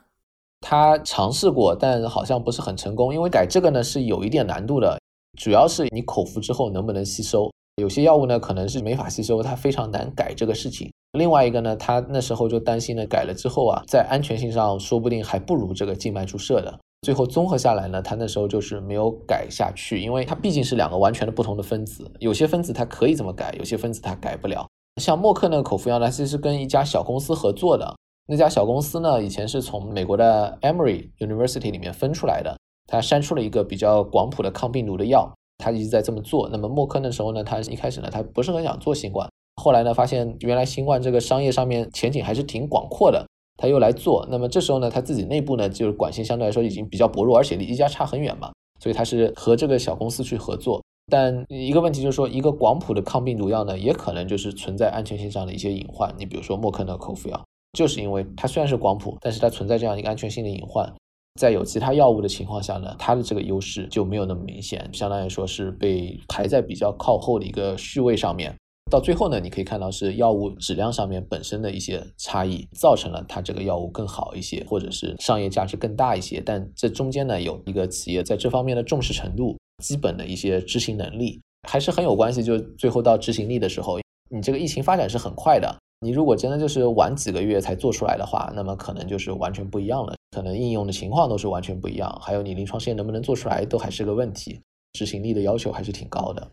他尝试过，但好像不是很成功。因为改这个呢是有一点难度的，主要是你口服之后能不能吸收。有些药物呢，可能是没法吸收，它非常难改这个事情。另外一个呢，他那时候就担心呢，改了之后啊，在安全性上说不定还不如这个静脉注射的。最后综合下来呢，他那时候就是没有改下去，因为它毕竟是两个完全的不同的分子，有些分子它可以这么改，有些分子它改不了。像默克那个口服药呢，其实跟一家小公司合作的，那家小公司呢，以前是从美国的 Emory University 里面分出来的，它筛出了一个比较广谱的抗病毒的药。他一直在这么做。那么默克那时候呢，他一开始呢，他不是很想做新冠。后来呢，发现原来新冠这个商业上面前景还是挺广阔的，他又来做。那么这时候呢，他自己内部呢，就是管线相对来说已经比较薄弱，而且离一家差很远嘛，所以他是和这个小公司去合作。但一个问题就是说，一个广谱的抗病毒药呢，也可能就是存在安全性上的一些隐患。你比如说默克的口服药，就是因为它虽然是广谱，但是它存在这样一个安全性的隐患。在有其他药物的情况下呢，它的这个优势就没有那么明显，相当于说是被排在比较靠后的一个序位上面。到最后呢，你可以看到是药物质量上面本身的一些差异，造成了它这个药物更好一些，或者是商业价值更大一些。但这中间呢，有一个企业在这方面的重视程度、基本的一些执行能力，还是很有关系。就最后到执行力的时候，你这个疫情发展是很快的。你如果真的就是晚几个月才做出来的话，那么可能就是完全不一样了，可能应用的情况都是完全不一样，还有你临床试验能不能做出来都还是个问题，执行力的要求还是挺高的。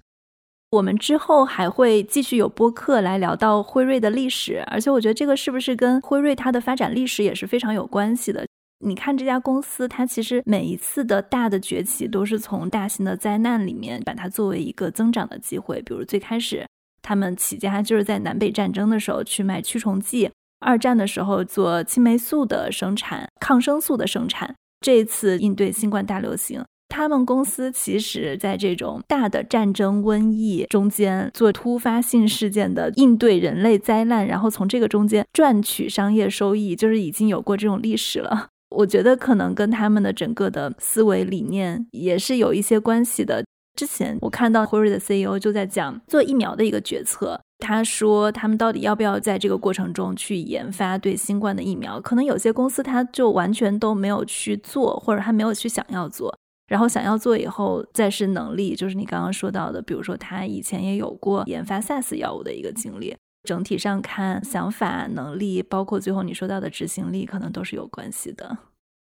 我们之后还会继续有播客来聊到辉瑞的历史，而且我觉得这个是不是跟辉瑞它的发展历史也是非常有关系的。你看这家公司，它其实每一次的大的崛起都是从大型的灾难里面把它作为一个增长的机会，比如最开始。他们起家就是在南北战争的时候去卖驱虫剂，二战的时候做青霉素的生产、抗生素的生产。这一次应对新冠大流行，他们公司其实在这种大的战争、瘟疫中间做突发性事件的应对，人类灾难，然后从这个中间赚取商业收益，就是已经有过这种历史了。我觉得可能跟他们的整个的思维理念也是有一些关系的。之前我看到辉瑞的 CEO 就在讲做疫苗的一个决策，他说他们到底要不要在这个过程中去研发对新冠的疫苗？可能有些公司他就完全都没有去做，或者他没有去想要做，然后想要做以后再是能力，就是你刚刚说到的，比如说他以前也有过研发 SARS 药物的一个经历。整体上看，想法、能力，包括最后你说到的执行力，可能都是有关系的。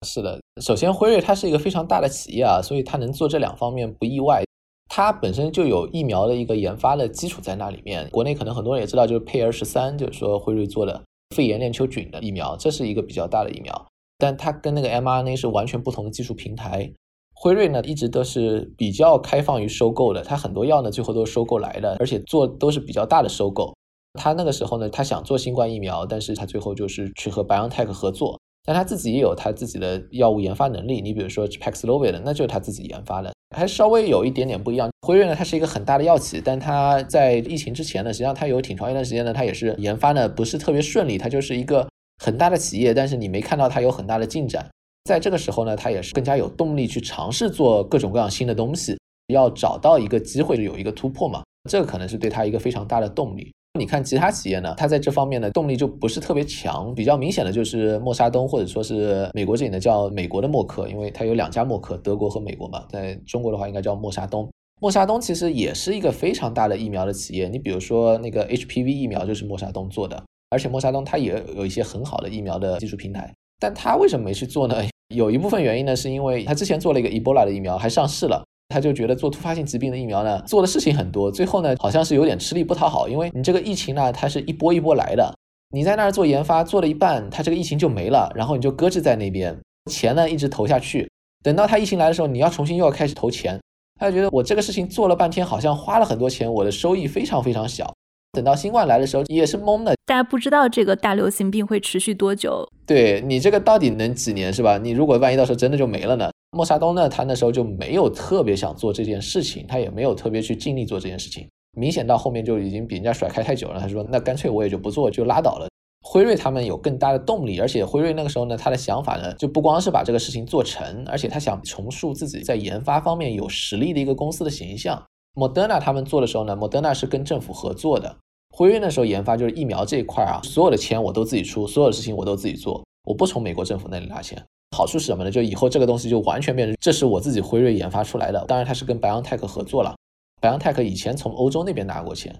是的，首先辉瑞它是一个非常大的企业啊，所以它能做这两方面不意外。它本身就有疫苗的一个研发的基础在那里面。国内可能很多人也知道，就是佩尔十三，就是说辉瑞做的肺炎链球菌的疫苗，这是一个比较大的疫苗。但它跟那个 mRNA 是完全不同的技术平台。辉瑞呢一直都是比较开放于收购的，它很多药呢最后都是收购来的，而且做都是比较大的收购。他那个时候呢，他想做新冠疫苗，但是他最后就是去和 BioNTech 合作。但他自己也有他自己的药物研发能力，你比如说 Paxlovid，那就是他自己研发的，还稍微有一点点不一样。辉瑞呢，它是一个很大的药企，但它在疫情之前呢，实际上它有挺长一段时间呢，它也是研发呢不是特别顺利，它就是一个很大的企业，但是你没看到它有很大的进展。在这个时候呢，他也是更加有动力去尝试做各种各样新的东西，要找到一个机会有一个突破嘛，这个可能是对他一个非常大的动力。你看其他企业呢，它在这方面的动力就不是特别强。比较明显的就是默沙东，或者说是美国这里呢叫美国的默克，因为它有两家默克，德国和美国嘛。在中国的话应该叫默沙东。默沙东其实也是一个非常大的疫苗的企业。你比如说那个 HPV 疫苗就是默沙东做的，而且默沙东它也有一些很好的疫苗的技术平台。但它为什么没去做呢？有一部分原因呢，是因为他之前做了一个 Ebola 的疫苗，还上市了。他就觉得做突发性疾病的疫苗呢，做的事情很多，最后呢好像是有点吃力不讨好，因为你这个疫情呢，它是一波一波来的，你在那儿做研发做了一半，它这个疫情就没了，然后你就搁置在那边，钱呢一直投下去，等到它疫情来的时候，你要重新又要开始投钱，他就觉得我这个事情做了半天，好像花了很多钱，我的收益非常非常小。等到新冠来的时候也是懵的，大家不知道这个大流行病会持续多久，对你这个到底能几年是吧？你如果万一到时候真的就没了呢？莫沙东呢，他那时候就没有特别想做这件事情，他也没有特别去尽力做这件事情。明显到后面就已经比人家甩开太久了。他说：“那干脆我也就不做，就拉倒了。”辉瑞他们有更大的动力，而且辉瑞那个时候呢，他的想法呢，就不光是把这个事情做成，而且他想重塑自己在研发方面有实力的一个公司的形象。莫德纳他们做的时候呢，莫德纳是跟政府合作的，辉瑞那时候研发就是疫苗这一块啊，所有的钱我都自己出，所有的事情我都自己做，我不从美国政府那里拿钱。好处是什么呢？就以后这个东西就完全变成这是我自己辉瑞研发出来的。当然，它是跟 BioNTech 合作了。BioNTech 以前从欧洲那边拿过钱，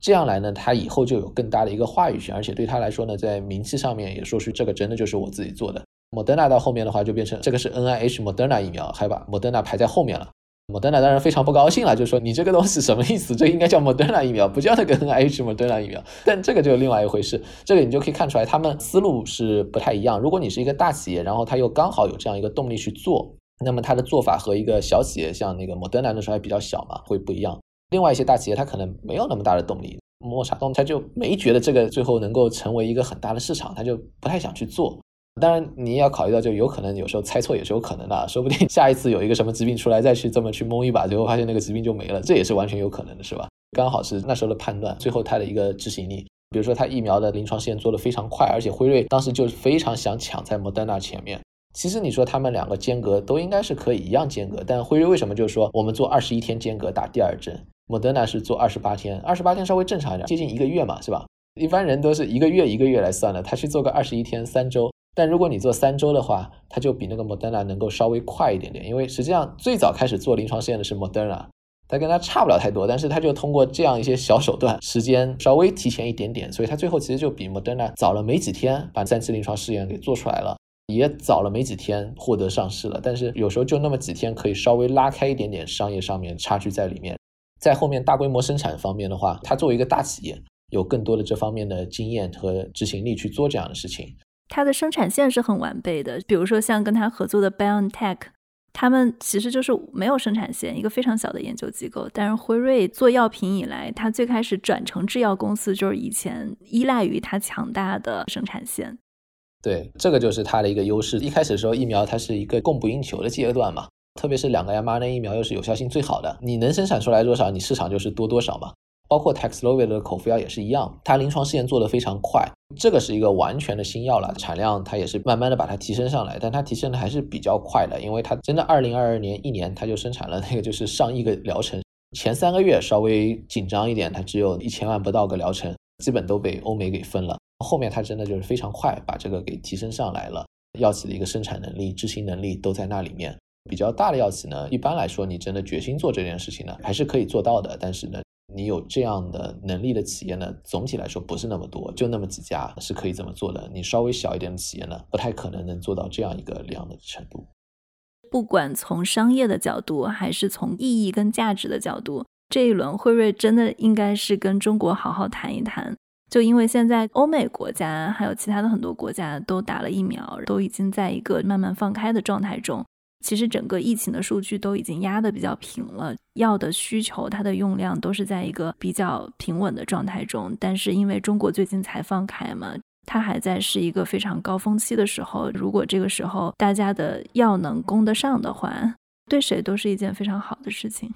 这样来呢，它以后就有更大的一个话语权，而且对他来说呢，在名气上面也说出这个真的就是我自己做的。Moderna 到后面的话就变成这个是 NIH Moderna 疫苗，还把 Moderna 排在后面了。莫德纳当然非常不高兴了，就说你这个东西什么意思？这应该叫莫德纳疫苗，不叫那个 N I H 莫德纳疫苗。但这个就另外一回事，这个你就可以看出来，他们思路是不太一样。如果你是一个大企业，然后他又刚好有这样一个动力去做，那么他的做法和一个小企业，像那个莫德纳的时候还比较小嘛，会不一样。另外一些大企业，他可能没有那么大的动力，莫沙东他就没觉得这个最后能够成为一个很大的市场，他就不太想去做。当然，你要考虑到，就有可能有时候猜错也是有可能的，说不定下一次有一个什么疾病出来，再去这么去蒙一把，最后发现那个疾病就没了，这也是完全有可能的，是吧？刚好是那时候的判断，最后它的一个执行力，比如说它疫苗的临床试验做得非常快，而且辉瑞当时就非常想抢在莫德纳前面。其实你说他们两个间隔都应该是可以一样间隔，但辉瑞为什么就是说我们做二十一天间隔打第二针，莫德纳是做二十八天，二十八天稍微正常一点，接近一个月嘛，是吧？一般人都是一个月一个月来算的，他去做个二十一天三周。但如果你做三周的话，它就比那个 Moderna 能够稍微快一点点，因为实际上最早开始做临床试验的是 Moderna，它跟它差不了太多，但是它就通过这样一些小手段，时间稍微提前一点点，所以它最后其实就比 Moderna 早了没几天把三期临床试验给做出来了，也早了没几天获得上市了。但是有时候就那么几天可以稍微拉开一点点商业上面差距在里面，在后面大规模生产方面的话，它作为一个大企业，有更多的这方面的经验和执行力去做这样的事情。它的生产线是很完备的，比如说像跟他合作的 BioNTech，他们其实就是没有生产线，一个非常小的研究机构。但是辉瑞做药品以来，它最开始转成制药公司，就是以前依赖于它强大的生产线。对，这个就是它的一个优势。一开始的时候，疫苗它是一个供不应求的阶段嘛，特别是两个 mRNA 疫苗又是有效性最好的，你能生产出来多少，你市场就是多多少嘛。包括 t e x l o v i d 的口服药也是一样，它临床试验做得非常快，这个是一个完全的新药了，产量它也是慢慢的把它提升上来，但它提升的还是比较快的，因为它真的二零二二年一年它就生产了那个就是上亿个疗程，前三个月稍微紧张一点，它只有一千万不到个疗程，基本都被欧美给分了，后面它真的就是非常快把这个给提升上来了，药企的一个生产能力、执行能力都在那里面，比较大的药企呢，一般来说你真的决心做这件事情呢，还是可以做到的，但是呢。你有这样的能力的企业呢，总体来说不是那么多，就那么几家是可以这么做的。你稍微小一点的企业呢，不太可能能做到这样一个量的程度。不管从商业的角度，还是从意义跟价值的角度，这一轮辉瑞真的应该是跟中国好好谈一谈。就因为现在欧美国家还有其他的很多国家都打了疫苗，都已经在一个慢慢放开的状态中。其实整个疫情的数据都已经压得比较平了，药的需求它的用量都是在一个比较平稳的状态中。但是因为中国最近才放开嘛，它还在是一个非常高峰期的时候。如果这个时候大家的药能供得上的话，对谁都是一件非常好的事情。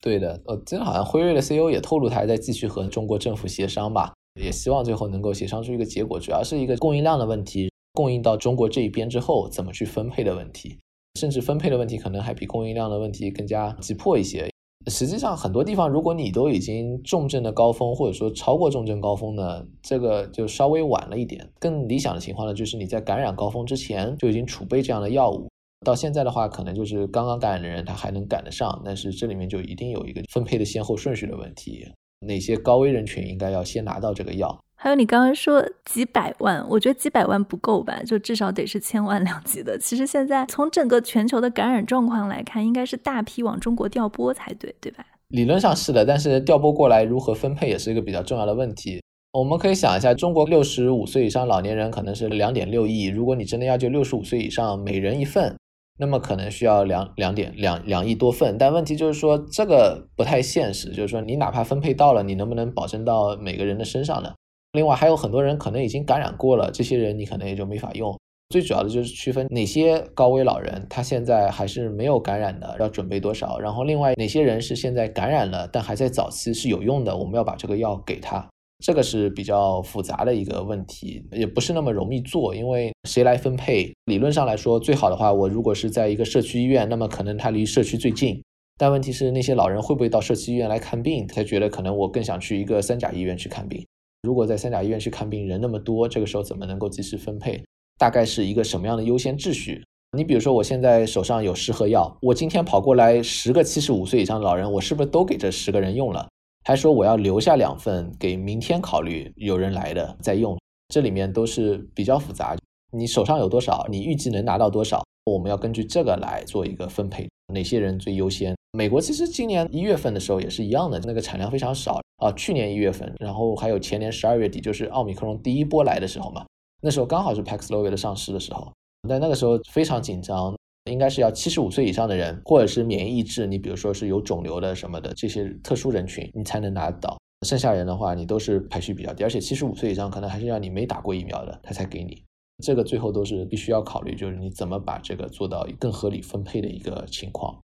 对的，呃，今天好像辉瑞的 CEO 也透露，他还在继续和中国政府协商吧，也希望最后能够协商出一个结果。主要是一个供应量的问题，供应到中国这一边之后怎么去分配的问题。甚至分配的问题可能还比供应量的问题更加急迫一些。实际上，很多地方如果你都已经重症的高峰，或者说超过重症高峰呢，这个就稍微晚了一点。更理想的情况呢，就是你在感染高峰之前就已经储备这样的药物。到现在的话，可能就是刚刚感染的人他还能赶得上，但是这里面就一定有一个分配的先后顺序的问题。哪些高危人群应该要先拿到这个药？还有你刚刚说几百万，我觉得几百万不够吧，就至少得是千万两级的。其实现在从整个全球的感染状况来看，应该是大批往中国调拨才对，对吧？理论上是的，但是调拨过来如何分配也是一个比较重要的问题。我们可以想一下，中国六十五岁以上老年人可能是两点六亿，如果你真的要就六十五岁以上每人一份，那么可能需要两两点两两亿多份。但问题就是说这个不太现实，就是说你哪怕分配到了，你能不能保证到每个人的身上呢？另外还有很多人可能已经感染过了，这些人你可能也就没法用。最主要的就是区分哪些高危老人，他现在还是没有感染的，要准备多少。然后另外哪些人是现在感染了，但还在早期是有用的，我们要把这个药给他。这个是比较复杂的一个问题，也不是那么容易做，因为谁来分配？理论上来说，最好的话，我如果是在一个社区医院，那么可能他离社区最近。但问题是那些老人会不会到社区医院来看病？他觉得可能我更想去一个三甲医院去看病。如果在三甲医院去看病人那么多，这个时候怎么能够及时分配？大概是一个什么样的优先秩序？你比如说，我现在手上有十盒药，我今天跑过来十个七十五岁以上的老人，我是不是都给这十个人用了？还说我要留下两份给明天考虑有人来的再用？这里面都是比较复杂。你手上有多少？你预计能拿到多少？我们要根据这个来做一个分配，哪些人最优先？美国其实今年一月份的时候也是一样的，那个产量非常少啊。去年一月份，然后还有前年十二月底，就是奥密克戎第一波来的时候嘛，那时候刚好是 Paxlovid 上市的时候，但那个时候非常紧张，应该是要七十五岁以上的人，或者是免疫抑制，你比如说是有肿瘤的什么的这些特殊人群，你才能拿到。剩下人的话，你都是排序比较低，而且七十五岁以上可能还是要你没打过疫苗的，他才给你。这个最后都是必须要考虑，就是你怎么把这个做到更合理分配的一个情况。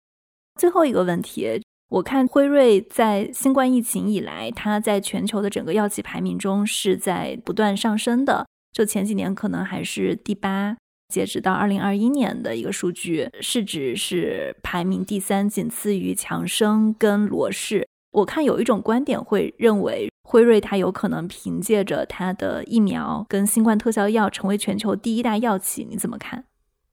最后一个问题，我看辉瑞在新冠疫情以来，它在全球的整个药企排名中是在不断上升的。就前几年可能还是第八，截止到二零二一年的一个数据，市值是排名第三，仅次于强生跟罗氏。我看有一种观点会认为，辉瑞它有可能凭借着它的疫苗跟新冠特效药，成为全球第一大药企。你怎么看？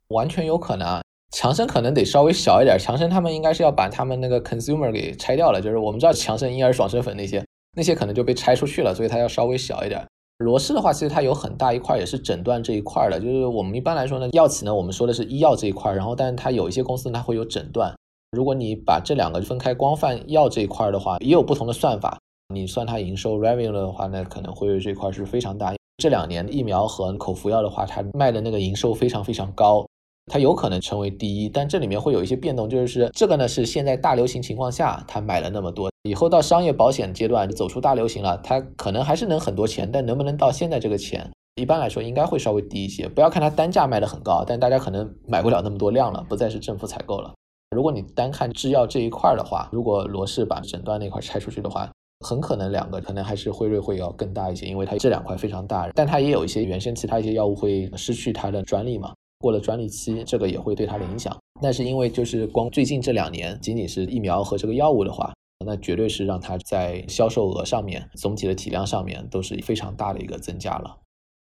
完全有可能。强生可能得稍微小一点，强生他们应该是要把他们那个 consumer 给拆掉了，就是我们知道强生婴儿爽身粉那些，那些可能就被拆出去了，所以它要稍微小一点。罗氏的话，其实它有很大一块也是诊断这一块的，就是我们一般来说呢，药企呢，我们说的是医药这一块，然后但是它有一些公司它会有诊断。如果你把这两个分开光泛药这一块的话，也有不同的算法。你算它营收 revenue 的话呢，可能会这块是非常大。这两年疫苗和口服药的话，它卖的那个营收非常非常高。它有可能成为第一，但这里面会有一些变动，就是这个呢是现在大流行情况下它买了那么多，以后到商业保险阶段走出大流行了，它可能还是能很多钱，但能不能到现在这个钱，一般来说应该会稍微低一些。不要看它单价卖的很高，但大家可能买不了那么多量了，不再是政府采购了。如果你单看制药这一块的话，如果罗氏把诊断那块拆出去的话，很可能两个可能还是辉瑞会要更大一些，因为它这两块非常大，但它也有一些原先其他一些药物会失去它的专利嘛。过了专利期，这个也会对它的影响。但是因为就是光最近这两年，仅仅是疫苗和这个药物的话，那绝对是让它在销售额上面、总体的体量上面都是非常大的一个增加了。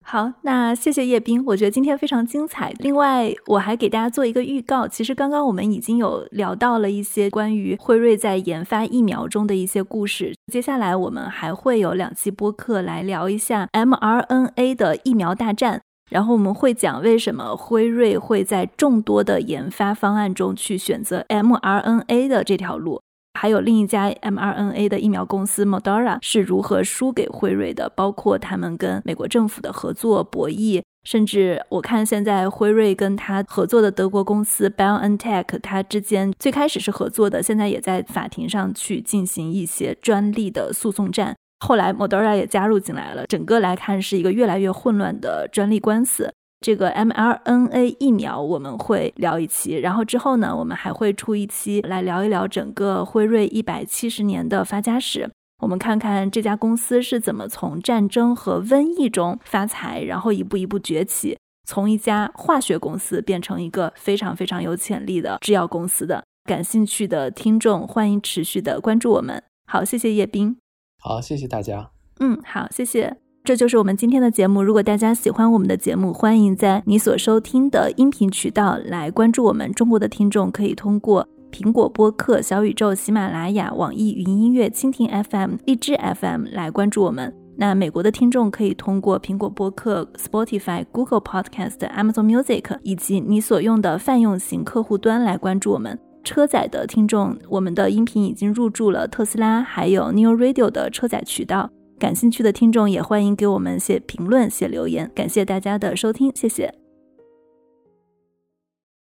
好，那谢谢叶斌，我觉得今天非常精彩。另外，我还给大家做一个预告，其实刚刚我们已经有聊到了一些关于辉瑞在研发疫苗中的一些故事。接下来我们还会有两期播客来聊一下 mRNA 的疫苗大战。然后我们会讲为什么辉瑞会在众多的研发方案中去选择 mRNA 的这条路，还有另一家 mRNA 的疫苗公司 Moderna 是如何输给辉瑞的，包括他们跟美国政府的合作博弈，甚至我看现在辉瑞跟他合作的德国公司 BioNTech，它之间最开始是合作的，现在也在法庭上去进行一些专利的诉讼战。后来，Moderna 也加入进来了。整个来看，是一个越来越混乱的专利官司。这个 mRNA 疫苗我们会聊一期，然后之后呢，我们还会出一期来聊一聊整个辉瑞一百七十年的发家史。我们看看这家公司是怎么从战争和瘟疫中发财，然后一步一步崛起，从一家化学公司变成一个非常非常有潜力的制药公司的。感兴趣的听众，欢迎持续的关注我们。好，谢谢叶斌。好，谢谢大家。嗯，好，谢谢。这就是我们今天的节目。如果大家喜欢我们的节目，欢迎在你所收听的音频渠道来关注我们。中国的听众可以通过苹果播客、小宇宙、喜马拉雅、网易云音乐、蜻蜓 FM、荔枝 FM 来关注我们。那美国的听众可以通过苹果播客、Spotify、Google Podcast、Amazon Music 以及你所用的泛用型客户端来关注我们。车载的听众，我们的音频已经入驻了特斯拉还有 New Radio 的车载渠道。感兴趣的听众也欢迎给我们写评论、写留言。感谢大家的收听，谢谢。